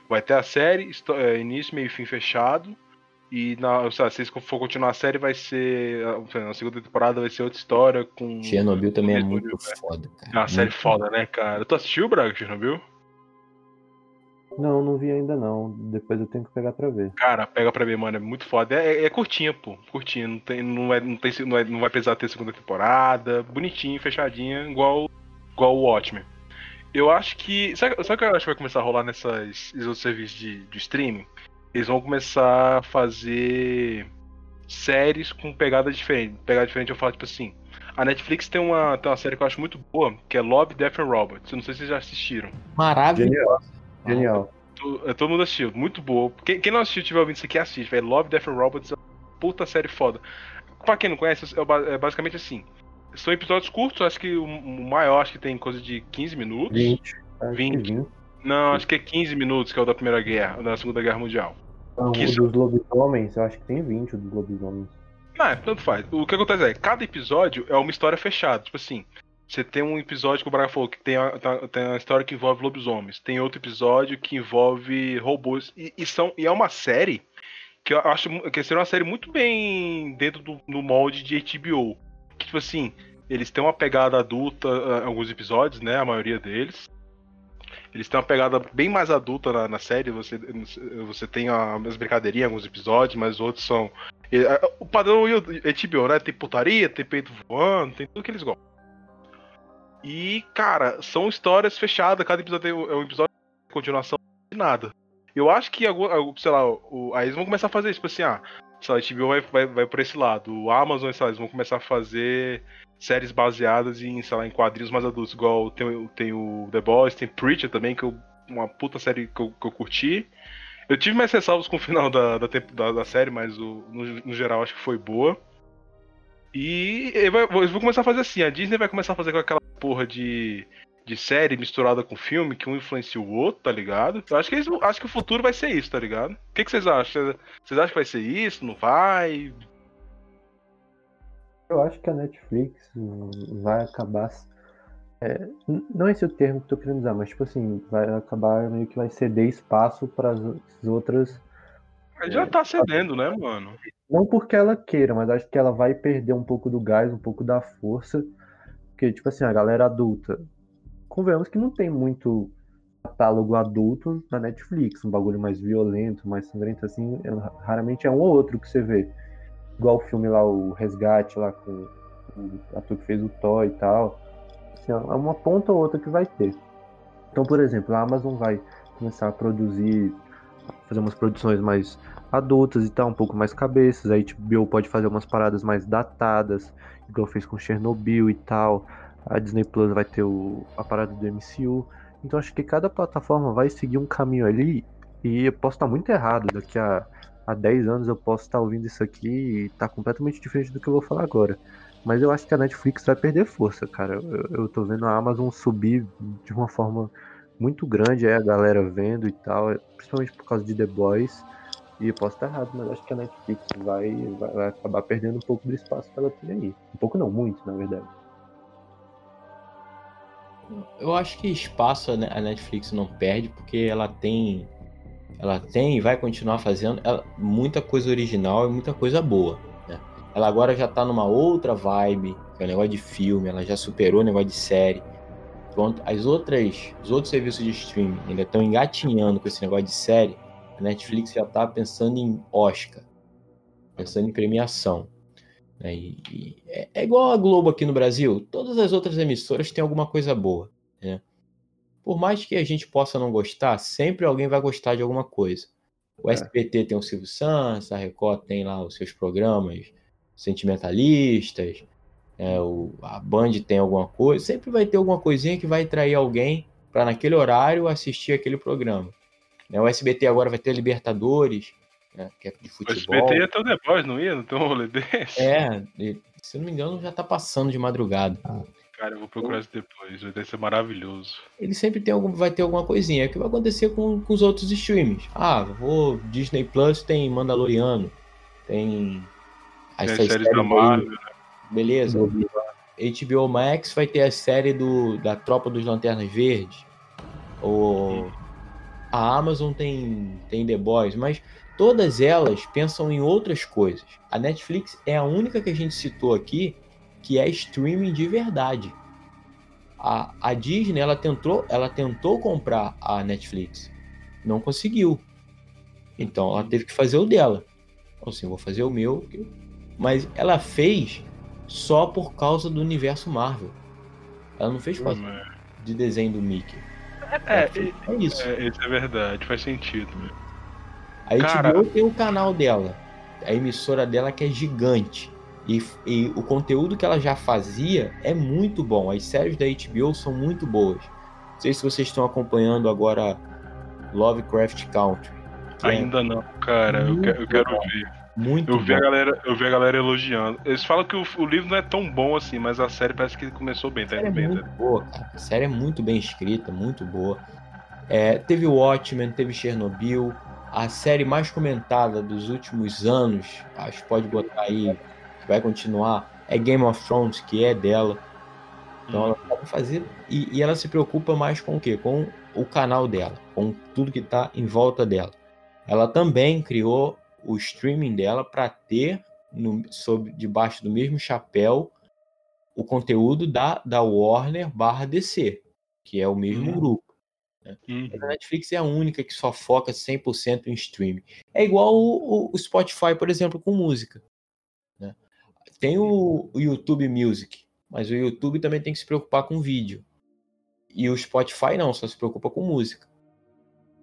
Vai ter a série, é, início, meio fim fechado. E na, se eles for continuar a série, vai ser. Na segunda temporada vai ser outra história com. Chernobyl também é muito né? foda, cara. É uma série foda, né, cara? Tu assistiu, Braga, Chernobyl? Não, não vi ainda não. Depois eu tenho que pegar pra ver. Cara, pega pra ver, mano. É muito foda. É, é, é curtinha, pô. Curtinha. Não, tem, não, é, não, tem, não, é, não vai precisar ter segunda temporada. Bonitinho, fechadinha, igual, igual o Watchmen. Eu acho que. Sabe, sabe o que eu acho que vai começar a rolar nessas, nesses outros serviços de, de streaming? eles vão começar a fazer séries com pegada diferente. Pegada diferente eu falo, tipo assim. A Netflix tem uma, tem uma série que eu acho muito boa, que é Love, Death and Robots. Eu não sei se vocês já assistiram. Maravilhoso. Genial. Todo, todo mundo assistiu, muito boa. Quem, quem não assistiu, tiver ouvindo isso aqui, assiste, velho. Love, Death and Robots é uma puta série foda. Pra quem não conhece, é, é basicamente assim. São episódios curtos, acho que o maior acho que tem coisa de 15 minutos. 20. 20. Não, acho que é 15 minutos, que é o da Primeira Guerra, da Segunda Guerra Mundial. Não, que o isso... dos lobisomens, eu acho que tem 20 o dos lobisomens. Não, é, tanto faz. O que acontece é, cada episódio é uma história fechada. Tipo assim, você tem um episódio que o Braga falou que tem a, tá, tem a história que envolve lobisomens. Tem outro episódio que envolve robôs. E, e, são, e é uma série que eu acho que seria uma série muito bem dentro do, do molde de HBO. Que, tipo assim, eles têm uma pegada adulta em alguns episódios, né? A maioria deles. Eles têm uma pegada bem mais adulta na, na série. Você, você tem as brincadeirinhas em alguns episódios, mas outros são. O padrão HBO, né? Tem putaria, tem peito voando, tem tudo que eles gostam. E, cara, são histórias fechadas. Cada episódio é um episódio de continuação de nada. Eu acho que, sei lá, aí eles vão começar a fazer isso, tipo assim, ah, sei a HBO vai, vai, vai por esse lado. O Amazon, sei lá, eles vão começar a fazer séries baseadas em, sei lá, em quadrinhos mais adultos, igual tem, tem o The Boys, tem Preacher também, que eu, uma puta série que eu, que eu curti. Eu tive mais ressalvas com o final da, da, da, da série, mas o, no, no, geral acho que foi boa. E eles vão começar a fazer assim, a Disney vai começar a fazer com aquela porra de, de série misturada com filme, que um influencia o outro, tá ligado? Eu acho que, eles, acho que o futuro vai ser isso, tá ligado? O que, que vocês acham? Vocês acham que vai ser isso? Não vai? Eu acho que a Netflix vai acabar. É, não é esse o termo que eu tô querendo usar, mas tipo assim, vai acabar meio que vai ceder espaço para as outras. Mas já é, tá cedendo, né, mano? Não porque ela queira, mas acho que ela vai perder um pouco do gás, um pouco da força. Porque, tipo assim, a galera adulta, convenhamos que não tem muito catálogo adulto na Netflix, um bagulho mais violento, mais sangrento, assim, é, raramente é um ou outro que você vê. Igual o filme lá, o Resgate, lá com o ator que fez o Thor e tal. Assim, é uma ponta ou outra que vai ter. Então, por exemplo, a Amazon vai começar a produzir, fazer umas produções mais adultas e tal, um pouco mais cabeças. A HBO pode fazer umas paradas mais datadas, igual fez com Chernobyl e tal. A Disney Plus vai ter o, a parada do MCU. Então acho que cada plataforma vai seguir um caminho ali. E eu posso estar muito errado. Daqui a, a 10 anos eu posso estar ouvindo isso aqui e tá completamente diferente do que eu vou falar agora. Mas eu acho que a Netflix vai perder força, cara. Eu, eu tô vendo a Amazon subir de uma forma muito grande, aí a galera vendo e tal, principalmente por causa de The Boys. E eu posso estar errado, mas acho que a Netflix vai, vai, vai acabar perdendo um pouco do espaço que ela tem aí. Um pouco não, muito, na verdade. Eu acho que espaço a Netflix não perde, porque ela tem. Ela tem e vai continuar fazendo ela, muita coisa original e muita coisa boa. Né? Ela agora já tá numa outra vibe, que é o negócio de filme, ela já superou o negócio de série. Enquanto as outras, os outros serviços de streaming ainda estão engatinhando com esse negócio de série, a Netflix já tá pensando em Oscar, pensando em premiação. Né? E, e é, é, igual a Globo aqui no Brasil, todas as outras emissoras têm alguma coisa boa. Né? Por mais que a gente possa não gostar, sempre alguém vai gostar de alguma coisa. O é. SBT tem o Silvio Santos, a Record tem lá os seus programas sentimentalistas, é, o, a Band tem alguma coisa, sempre vai ter alguma coisinha que vai atrair alguém para naquele horário assistir aquele programa. Né? O SBT agora vai ter Libertadores, né, que é de futebol. O SBT ia ter o The Boys, não ia? Não tem um rolê desse? É, se não me engano, já tá passando de madrugada. Cara, eu vou procurar isso depois, vai ser maravilhoso. Ele sempre tem algum, vai ter alguma coisinha. É o que vai acontecer com, com os outros streams. Ah, vou. Disney Plus tem Mandaloriano, tem. As tem séries da Marvel, né? Beleza. HBO Max vai ter a série do, da Tropa dos Lanternas Verdes. Ou. A Amazon tem, tem The Boys, mas Todas elas pensam em outras coisas. A Netflix é a única que a gente citou aqui que é streaming de verdade. A, a Disney ela tentou, ela tentou comprar a Netflix, não conseguiu. Então ela teve que fazer o dela. Então, assim, vou fazer o meu, mas ela fez só por causa do universo Marvel. Ela não fez por causa hum, de desenho do Mickey. É, é, é isso. É, isso é verdade, faz sentido. A Cara... HBO tem o canal dela, a emissora dela que é gigante. E, e, o conteúdo que ela já fazia é muito bom. As séries da HBO são muito boas. Não sei se vocês estão acompanhando agora Lovecraft Country. É Ainda é não, cara. Eu, quero, ver. Muito eu vi bom. a galera, eu vi a galera elogiando. Eles falam que o, o, livro não é tão bom assim, mas a série parece que começou bem, tá indo bem. É muito tá? boa, cara. A série é muito bem escrita, muito boa. É, teve Watchmen, teve Chernobyl, a série mais comentada dos últimos anos, acho que pode botar aí, que vai continuar, é Game of Thrones, que é dela. Então ela pode fazer. E, e, ela se preocupa mais com o quê? Com o canal dela, com tudo que está em volta dela. Ela também criou o streaming dela para ter no, sob, debaixo do mesmo chapéu o conteúdo da, da Warner barra DC, que é o mesmo uhum. grupo. Né? Uhum. A Netflix é a única que só foca 100% em streaming. É igual o, o, Spotify, por exemplo, com música. Né? Tem o, o, YouTube Music, mas o YouTube também tem que se preocupar com vídeo. E o Spotify não, só se preocupa com música,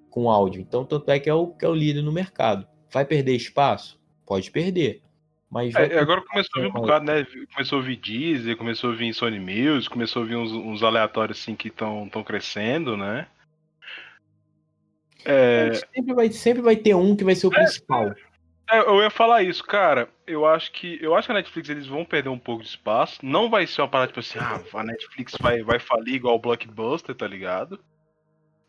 com áudio. Então, tanto é que é o, que é o líder no mercado. Vai perder espaço? Pode perder. Mas é, agora começou a vir um bocado, né? Começou a vir Deezer, começou a vir Sony Music, começou a vir uns, uns aleatórios assim que estão crescendo, né? É... Sempre, vai, sempre vai ter um que vai ser o é, principal. É, eu ia falar isso, cara. Eu acho que eu acho que a Netflix eles vão perder um pouco de espaço. Não vai ser uma parada tipo assim, ah, a Netflix vai, vai falir igual o Blockbuster, tá ligado?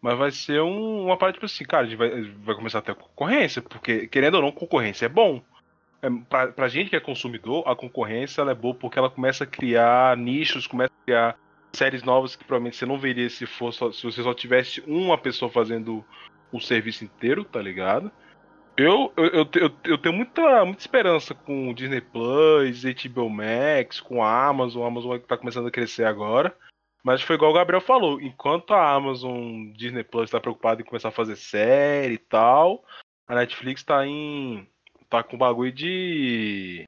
Mas vai ser um, uma parada tipo assim, cara, a gente vai, vai começar a ter concorrência, porque, querendo ou não, concorrência é bom. É, pra, pra gente que é consumidor, a concorrência é boa porque ela começa a criar nichos, começa a criar séries novas que provavelmente você não veria se fosse se você só tivesse uma pessoa fazendo o serviço inteiro, tá ligado? Eu, eu, eu, eu, tenho muita, muita esperança com o Disney Plus, HBO Max, com a Amazon, a Amazon que tá começando a crescer agora. Mas foi igual o Gabriel falou, enquanto a Amazon Disney Plus tá preocupada em começar a fazer série e tal, a Netflix tá em. tá com bagulho de.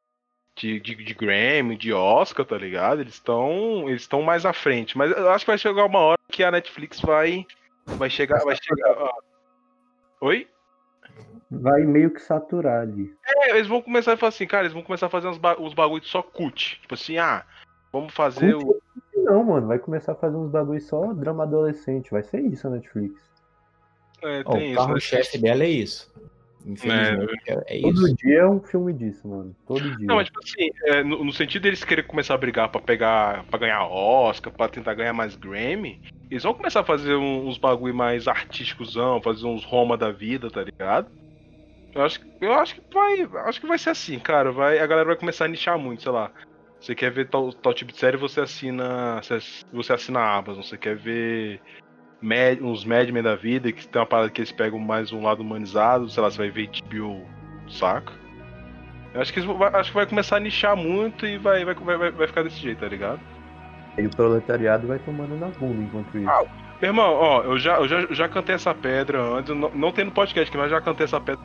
De, de, de Grammy, de Oscar, tá ligado? Eles estão eles estão mais à frente. Mas eu acho que vai chegar uma hora que a Netflix vai vai chegar, vai chegar. ó. Oi? Vai meio que saturar ali. É, eles vão começar a falar assim, cara, eles vão começar a fazer uns, ba uns bagulhos só cut. Tipo assim, ah, vamos fazer o. Não, mano, vai começar a fazer uns bagulhos só drama adolescente. Vai ser isso a Netflix. É, tem o isso, né? carro-chefe dela é isso. Infelizmente, é, é Todo dia é um filme disso, mano. Todo dia. Não, mas tipo assim, é, no, no sentido deles querer começar a brigar pra pegar, para ganhar Oscar, pra tentar ganhar mais Grammy, eles vão começar a fazer um- uns bagulho mais artísticosão, fazer uns Roma da vida, tá ligado? Eu acho, que- eu acho que vai, acho que vai ser assim, cara. Vai, a galera vai começar a nichar muito, sei lá. Você quer ver tal, tal tipo de série, você assina, você, ass- você assina a Amazon. Você quer ver Mad- uns Mad Men da vida, que tem uma parada que eles pegam mais um lado humanizado, sei lá, você vai ver HBO, saca? Eu acho que, eles acho que vai começar a nichar muito e vai, vai, vai, vai ficar desse jeito, tá ligado? E o proletariado vai tomando na bunda enquanto isso. Ah, Meu irmão, ó, eu já, eu já, eu já cantei essa pedra antes, não, não tem no podcast aqui, mas já cantei essa pedra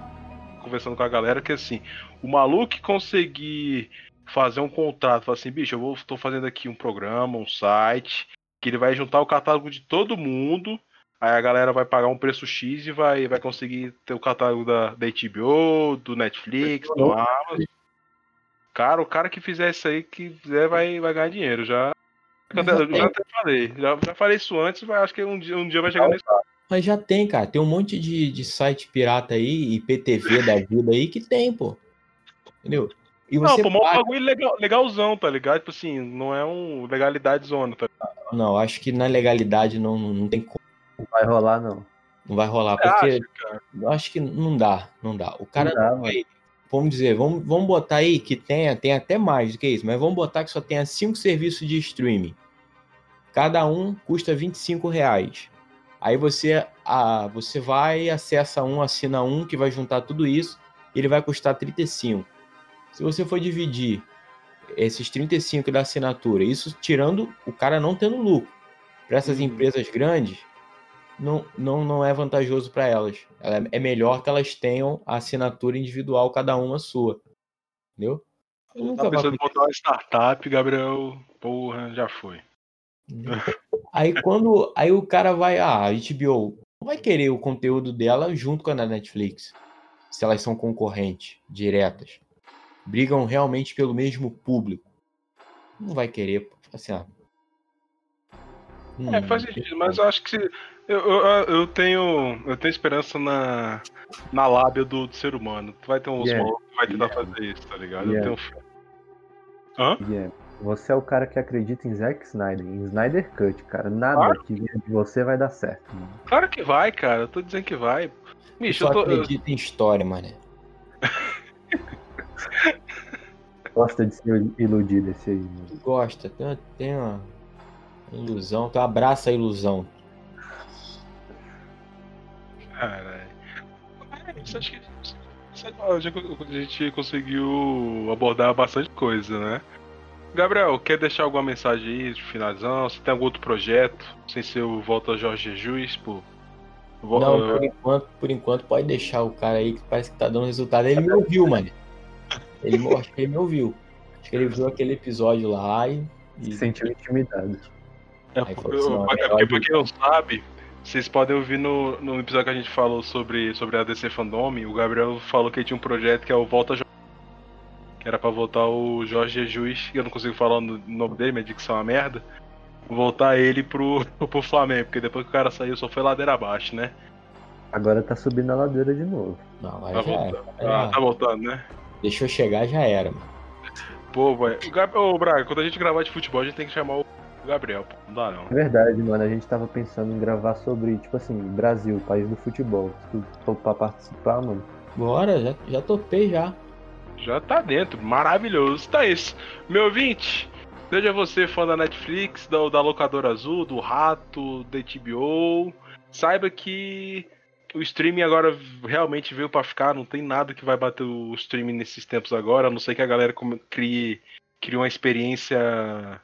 conversando com a galera, que assim, o maluco que conseguir fazer um contrato, falar assim, bicho, eu vou, tô fazendo aqui um programa, um site, que ele vai juntar o catálogo de todo mundo, aí a galera vai pagar um preço X e vai, vai conseguir ter o catálogo da, da HBO, do Netflix, do Amazon. Cara, o cara que fizer isso aí, que quiser, vai, vai ganhar dinheiro, já... Já já até falei, já, já falei isso antes, mas acho que um dia, um dia vai chegar nesse Mas já tem, cara. Tem um monte de, de site pirata aí, IPTV da vida aí, que tem, pô. Entendeu? E Não, você pô, mas um paga- bagulho legal, legalzão, tá ligado? Tipo assim, não é um legalidade zona, tá ligado? Não, acho que na legalidade não, não tem como, Não vai rolar, não. não vai rolar. Você Porque acha, eu acho que não dá, não dá. O cara Não dá, não vai. Vamos dizer, vamos, vamos botar aí que tenha, tem até mais do que isso, mas vamos botar que só tenha cinco serviços de streaming. Cada um custa 25 reais. Aí você, ah, você vai, acessa um, assina um, que vai juntar tudo isso, e ele vai custar 35. Se você for dividir esses 35 da assinatura, isso tirando o cara não tendo lucro. Para essas Uhum. empresas grandes, não, não, não é vantajoso para elas. Ela- É melhor que elas tenham a assinatura individual, cada uma sua. Entendeu? Nunca Tá vai pensando em botar uma startup, Gabriel, porra, já foi. Aí quando aí o cara vai, ah, a HBO não vai querer o conteúdo dela junto com a da Netflix, se elas são concorrentes diretas, brigam realmente pelo mesmo público, não vai querer, pô. assim, ah, É, hum, faz sentido, mas eu acho que se- eu, eu, eu tenho eu tenho esperança na, na lábia do, do ser humano. Tu vai ter uns Yeah. malucos que vai tentar Yeah. fazer isso, tá ligado? Yeah. Eu tenho fé. Hã? Guilherme, você é o cara que acredita em Zack Snyder, em Snyder Cut, cara. Nada Claro. que vier de você vai dar certo. mano. Claro que vai, cara. Eu tô dizendo que vai. eu Bicho, só eu tô. eu- acredito em história, mano. Gosta de ser iludido esse aí, mano. Tu gosta, tem, uma- tem uma ilusão, tu abraça a ilusão. Caralho. É, acho que. a gente conseguiu abordar bastante coisa, né? Gabriel, quer deixar alguma mensagem aí de finalizão? Se tem algum outro projeto, sem ser o Volta Jorge Jesus, pô. Não, eh, por enquanto, por enquanto pode deixar o cara aí que parece que tá dando resultado. Ele me ouviu, mano. Ele, me- acho que ele me ouviu. Acho que ele viu aquele episódio lá e. Se e- sentiu intimidado. É Aí porque, assim, é é porque pra quem não sabe, vocês podem ouvir no, no episódio que a gente falou sobre, sobre a DC Fandom, o Gabriel falou que ele tinha um projeto que é o Volta Jorge. Que era pra voltar o Jorge Jesus, eu não consigo falar o nome dele, minha dicção é uma merda. Voltar ele pro, pro Flamengo, porque depois que o cara saiu só foi ladeira abaixo, né? Agora tá subindo a ladeira de novo. Não, Tá era. voltando. Já- Ah, tá voltando, né? Deixou chegar, já era, mano. Pô, velho. O Gab- Ô, Braga, quando a gente gravar de futebol, a gente tem que chamar o Gabriel, pô. Não dá não. É verdade, mano. A gente tava pensando em gravar sobre, tipo assim, Brasil, país do futebol. Se tu pra participar, mano. Bora, já, já topei já. Já tá dentro, maravilhoso. Tá isso. Meu ouvinte, seja você fã da Netflix, da, da locadora azul, do Rato, da HBO, saiba que o streaming agora realmente veio pra ficar, não tem nada que vai bater o streaming nesses tempos agora, a não ser que a galera crie, crie uma experiência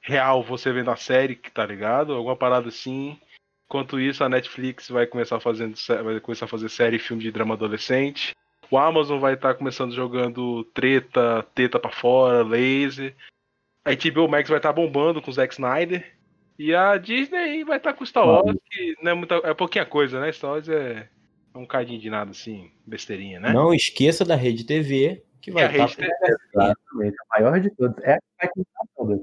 real você vendo a série, tá ligado? Alguma parada assim. Enquanto isso, a Netflix vai começar fazendo vai começar a fazer série e filme de drama adolescente. O Amazon vai estar tá começando jogando treta, teta para fora, laser. A HBO Max vai estar tá bombando com o Zack Snyder. E a Disney vai estar tá com Star Wars, que não é, muita, é pouquinha coisa, né? Star Wars é, é um cadinho de nada, assim, besteirinha, né? Não esqueça da Rede TV, que vai estar... Rede TV, exatamente, a maior de todas. É a que vai.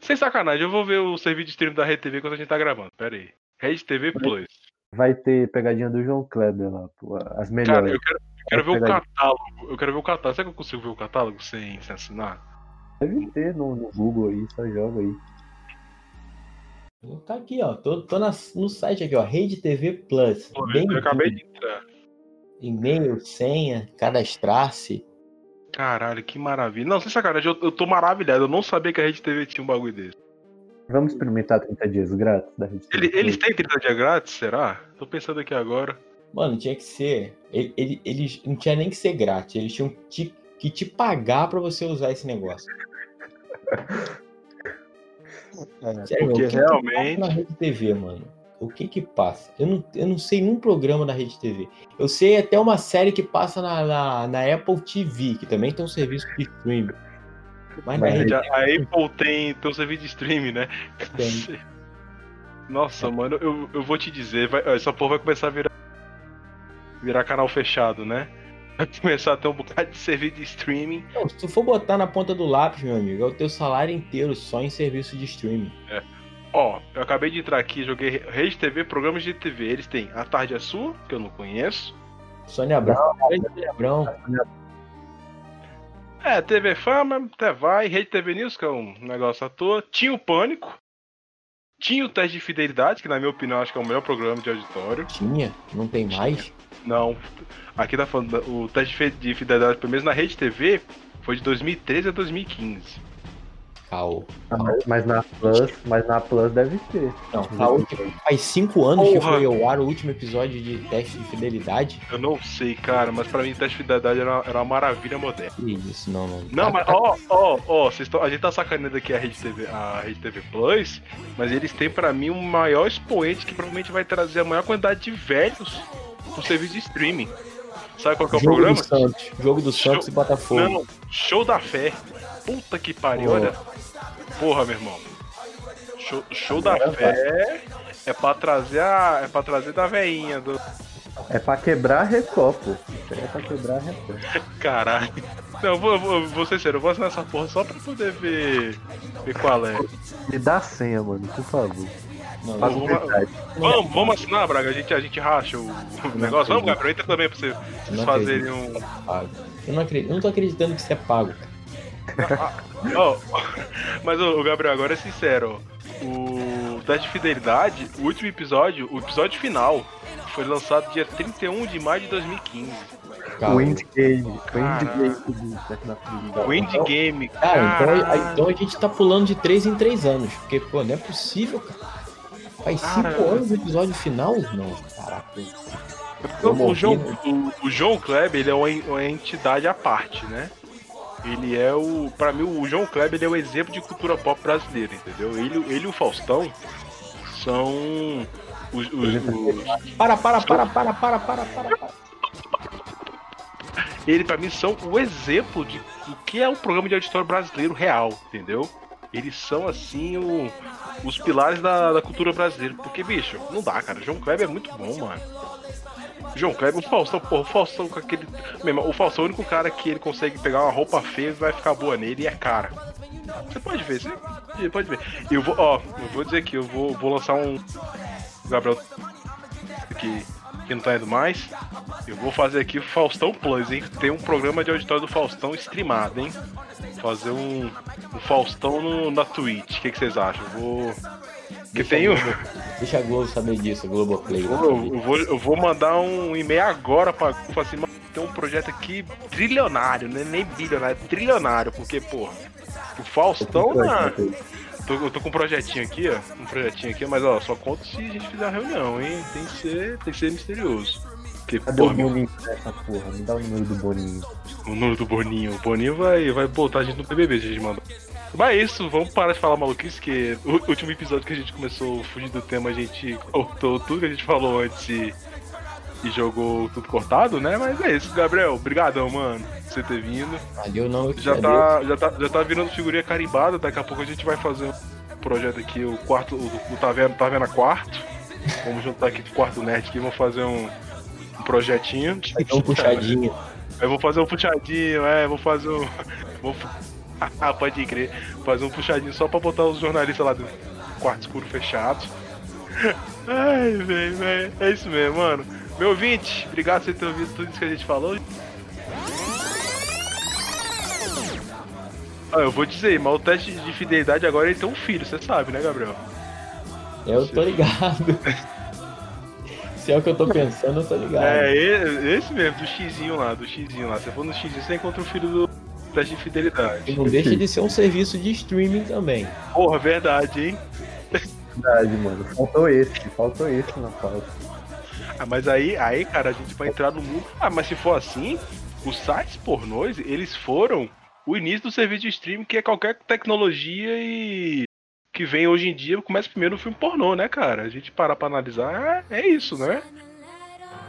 Sem sacanagem, eu vou ver o serviço de stream da Rede TV quando a gente tá gravando. Pera aí. Rede TV Plus. Vai ter pegadinha do João Kleber lá, pô, as melhores. Cara, eu quero, eu quero ver o catálogo. Eu quero ver o catálogo. Será que eu consigo ver o catálogo sem, sem assinar? Deve ter no, no Google aí, só joga aí. Tá aqui, ó. Tô, tô na, no site aqui, ó. Rede TV Plus. Pô, Bem eu acabei de entrar. E-mail, senha, cadastrar-se. Caralho, que maravilha. Não, sem sacanagem, eu, eu tô maravilhado. Eu não sabia que a Rede TV tinha um bagulho desse. Vamos experimentar 30 dias grátis da Rede TV. Ele, eles têm 30 dias grátis, será? Tô pensando aqui agora. Mano, tinha que ser. Ele, ele, eles não tinha nem que ser grátis. Eles tinham que, que te pagar pra você usar esse negócio. É, Sério, porque realmente. na Rede TV, mano. O que que passa? Eu não, eu não sei um programa da Rede TV. Eu sei até uma série que passa na, na, na Apple TV, que também tem um serviço de streaming. Mas, Mas Rede... a Apple tem, tem um serviço de streaming, né? Tem. Nossa, é. mano, eu, eu vou te dizer, vai, essa porra vai começar a virar, virar canal fechado, né? Vai começar a ter um bocado de serviço de streaming. Não, se tu for botar na ponta do lápis, meu amigo, é o teu salário inteiro só em serviço de streaming. É. Ó, eu acabei de entrar aqui, joguei Rede TV, programas de TV. Eles têm A Tarde é Sua, que eu não conheço. Sônia Abrão, Sônia Abrão. É, TV Fama, até vai. Rede TV News, que é um negócio à toa. Tinha o Pânico. Tinha o Teste de Fidelidade, que na minha opinião acho que é o melhor programa de auditório. Tinha? Não tem mais? Não. Aqui tá falando, o Teste de Fidelidade, pelo menos na Rede TV, foi de 2013 a 2015. Caô. Ah, mas, mas, na Plus, mas na Plus deve ter. Não, faz cinco anos Porra. que foi ao ar o último episódio de teste de fidelidade. Eu não sei, cara, mas pra mim teste de fidelidade era, era uma maravilha moderna. Isso, não, não. Não, mas ó, ó, ó, a gente tá sacaneando aqui a Rede TV, a Rede TV Plus, mas eles têm pra mim o maior expoente que provavelmente vai trazer a maior quantidade de velhos pro serviço de streaming. Sabe qual que é o Jogo programa? Do Santos. Jogo do Santos show... e Botafogo. Não, show da fé. Puta que pariu, oh. olha. Porra, meu irmão. Show, show da fé é pra trazer a. É pra trazer da veinha do. É pra quebrar recopo. É pra quebrar recopo. Caralho. Não, eu vou, eu vou, vou ser sério, eu vou assinar essa porra só pra poder ver, ver qual é. Me dá a senha, mano, por favor. Não, vamos, vamos, vamos, assinar, Braga, a gente, a gente racha o, o negócio. Vamos, Gabriel, entra também pra vocês, fazerem um. Eu não, acredito, eu não tô acreditando que isso é pago, cara oh, mas o Gabriel, agora é sincero. O Teste de Fidelidade, o último episódio, o episódio final, foi lançado dia 31 de maio de 2015. O Endgame. O Endgame. Cara, então, então, a gente tá pulando de 3 em 3 anos. Porque, pô, não é possível, cara. Faz 5 anos o episódio final? Não, caraca. O João, o, o João Kleber ele é uma, uma entidade à parte, né? ele é o. Pra mim, o João Kleber ele é o exemplo de cultura pop brasileira, entendeu? Ele, ele e o Faustão são. Os, os, os... Para, para, para, para, para, para, para, para. Ele, pra mim, são o exemplo de o que é um programa de auditório brasileiro real, entendeu? Eles são, assim, o, os pilares da, da cultura brasileira. Porque, bicho, não dá, cara. João Kleber é muito bom, mano. João Kleber, o Faustão, porra, o Faustão com aquele. Mesmo, o Faustão é o único cara que ele consegue pegar uma roupa feia e vai ficar boa nele e é cara. Você pode ver, você pode ver. Eu vou, ó, eu vou dizer aqui, eu vou, vou lançar um. Gabriel que, que não tá indo mais. Eu vou fazer aqui o Faustão Plus, hein? Tem um programa de auditório do Faustão streamado, hein? Fazer um, um Faustão no, na Twitch. O que, que vocês acham? Eu vou que tem o... Deixa a Globo saber disso, Globoplay. Eu, eu, vou, eu vou mandar um e-mail agora pra falar assim, tem um projeto aqui trilionário, né? nem bilionário, é trilionário, porque, porra, o Faustão na... Tô, eu tô com um projetinho aqui, ó. Um projetinho aqui, mas ó, só conto se a gente fizer a reunião, hein? Tem que ser, tem que ser misterioso. Porque, Cadê porra, o Boninho nessa porra? Me dá o número do Boninho. O número do Boninho. O Boninho vai, vai botar a gente no BBB, se a gente mandar. Mas é isso, vamos parar de falar maluquice, que o último episódio que a gente começou a fugir do tema, a gente cortou tudo que a gente falou antes e, jogou tudo cortado, né? Mas é isso, Gabriel, obrigadão, mano, por você ter vindo. Valeu, não. Já tá, já, tá, já tá virando figurinha carimbada, daqui a pouco a gente vai fazer um projeto aqui, o quarto, o, o tá vendo quarto. Vamos juntar aqui com o quarto nerd aqui, vamos fazer um, um projetinho. Um puxadinho. Eu vou fazer um puxadinho, é, vou fazer um. Vou... Ah, pode crer. Fazer um puxadinho só pra botar os jornalistas lá do quarto escuro fechado. Ai, velho, velho. É isso mesmo, mano. Meu ouvinte, obrigado por você ter ouvido tudo isso que a gente falou. Ah, eu vou dizer, mas o teste de fidelidade agora ele tem um filho, você sabe, né, Gabriel? Eu tô ligado. Se é o que eu tô pensando, eu tô ligado. É, esse mesmo, do xizinho lá, do xizinho lá. Você for no xizinho, você encontra o filho do teste de fidelidade. E não deixa de ser um serviço de streaming também. Porra, verdade, hein? Verdade, mano. Faltou esse, faltou esse na pauta. Ah, mas aí, aí, cara, a gente vai entrar no mundo. Ah, mas se for assim, os sites pornôs, eles foram o início do serviço de streaming, que é qualquer tecnologia e que vem hoje em dia, começa primeiro no filme pornô, né, cara? A gente parar pra analisar, é, isso, né?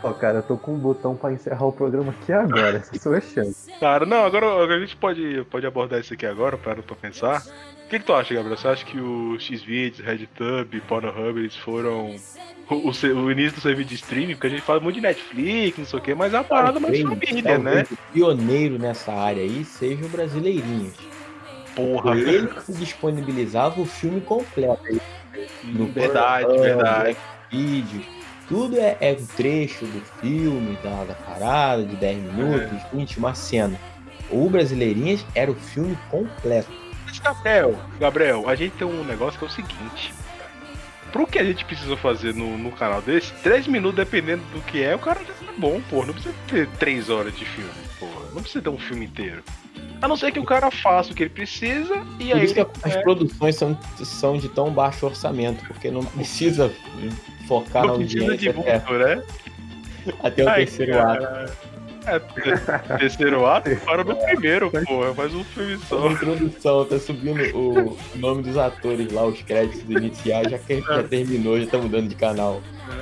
Ó, cara, eu tô com um botão pra encerrar o programa aqui agora. Essa é a sua chance. Cara, não, agora a gente pode, pode abordar isso aqui agora, para pra pensar. O que, que tu acha, Gabriel? Você acha que o Xvideos, RedTube, Pornhub, eles foram o, o, início do serviço de streaming? Porque a gente fala muito de Netflix, não sei o quê, mas é uma parada mais família, né? O pioneiro nessa área aí seja o Brasileirinhos. Porra. Foi ele que disponibilizava o filme completo. No verdade, Pornhub, verdade. Vídeo tudo é, é um trecho do filme, da, da parada, de 10 minutos, é. 20, uma cena. O Brasileirinhas era o filme completo. Gabriel, Gabriel, a gente tem um negócio que é o seguinte. Pro que a gente precisa fazer no, no canal desse, 3 minutos, dependendo do que é, o cara já tá bom, pô. Não precisa ter 3 horas de filme, pô. Não precisa ter um filme inteiro. A não ser que o cara faça o que ele precisa e Por aí. Isso que as é... produções são, são de tão baixo orçamento, porque não precisa focar não na audiência. De muito, até, né? até o Ai, terceiro cara. ato. É, terceiro ato, para no primeiro, porra. Faz um filme só. introdução, tá subindo o nome dos atores lá, os créditos iniciais, já, que, já terminou, já tá mudando de canal.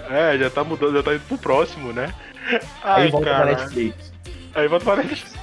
É, já tá mudando, já tá indo pro próximo, né? Ai, Aí volta cara. pra Netflix. Aí volta pra Netflix.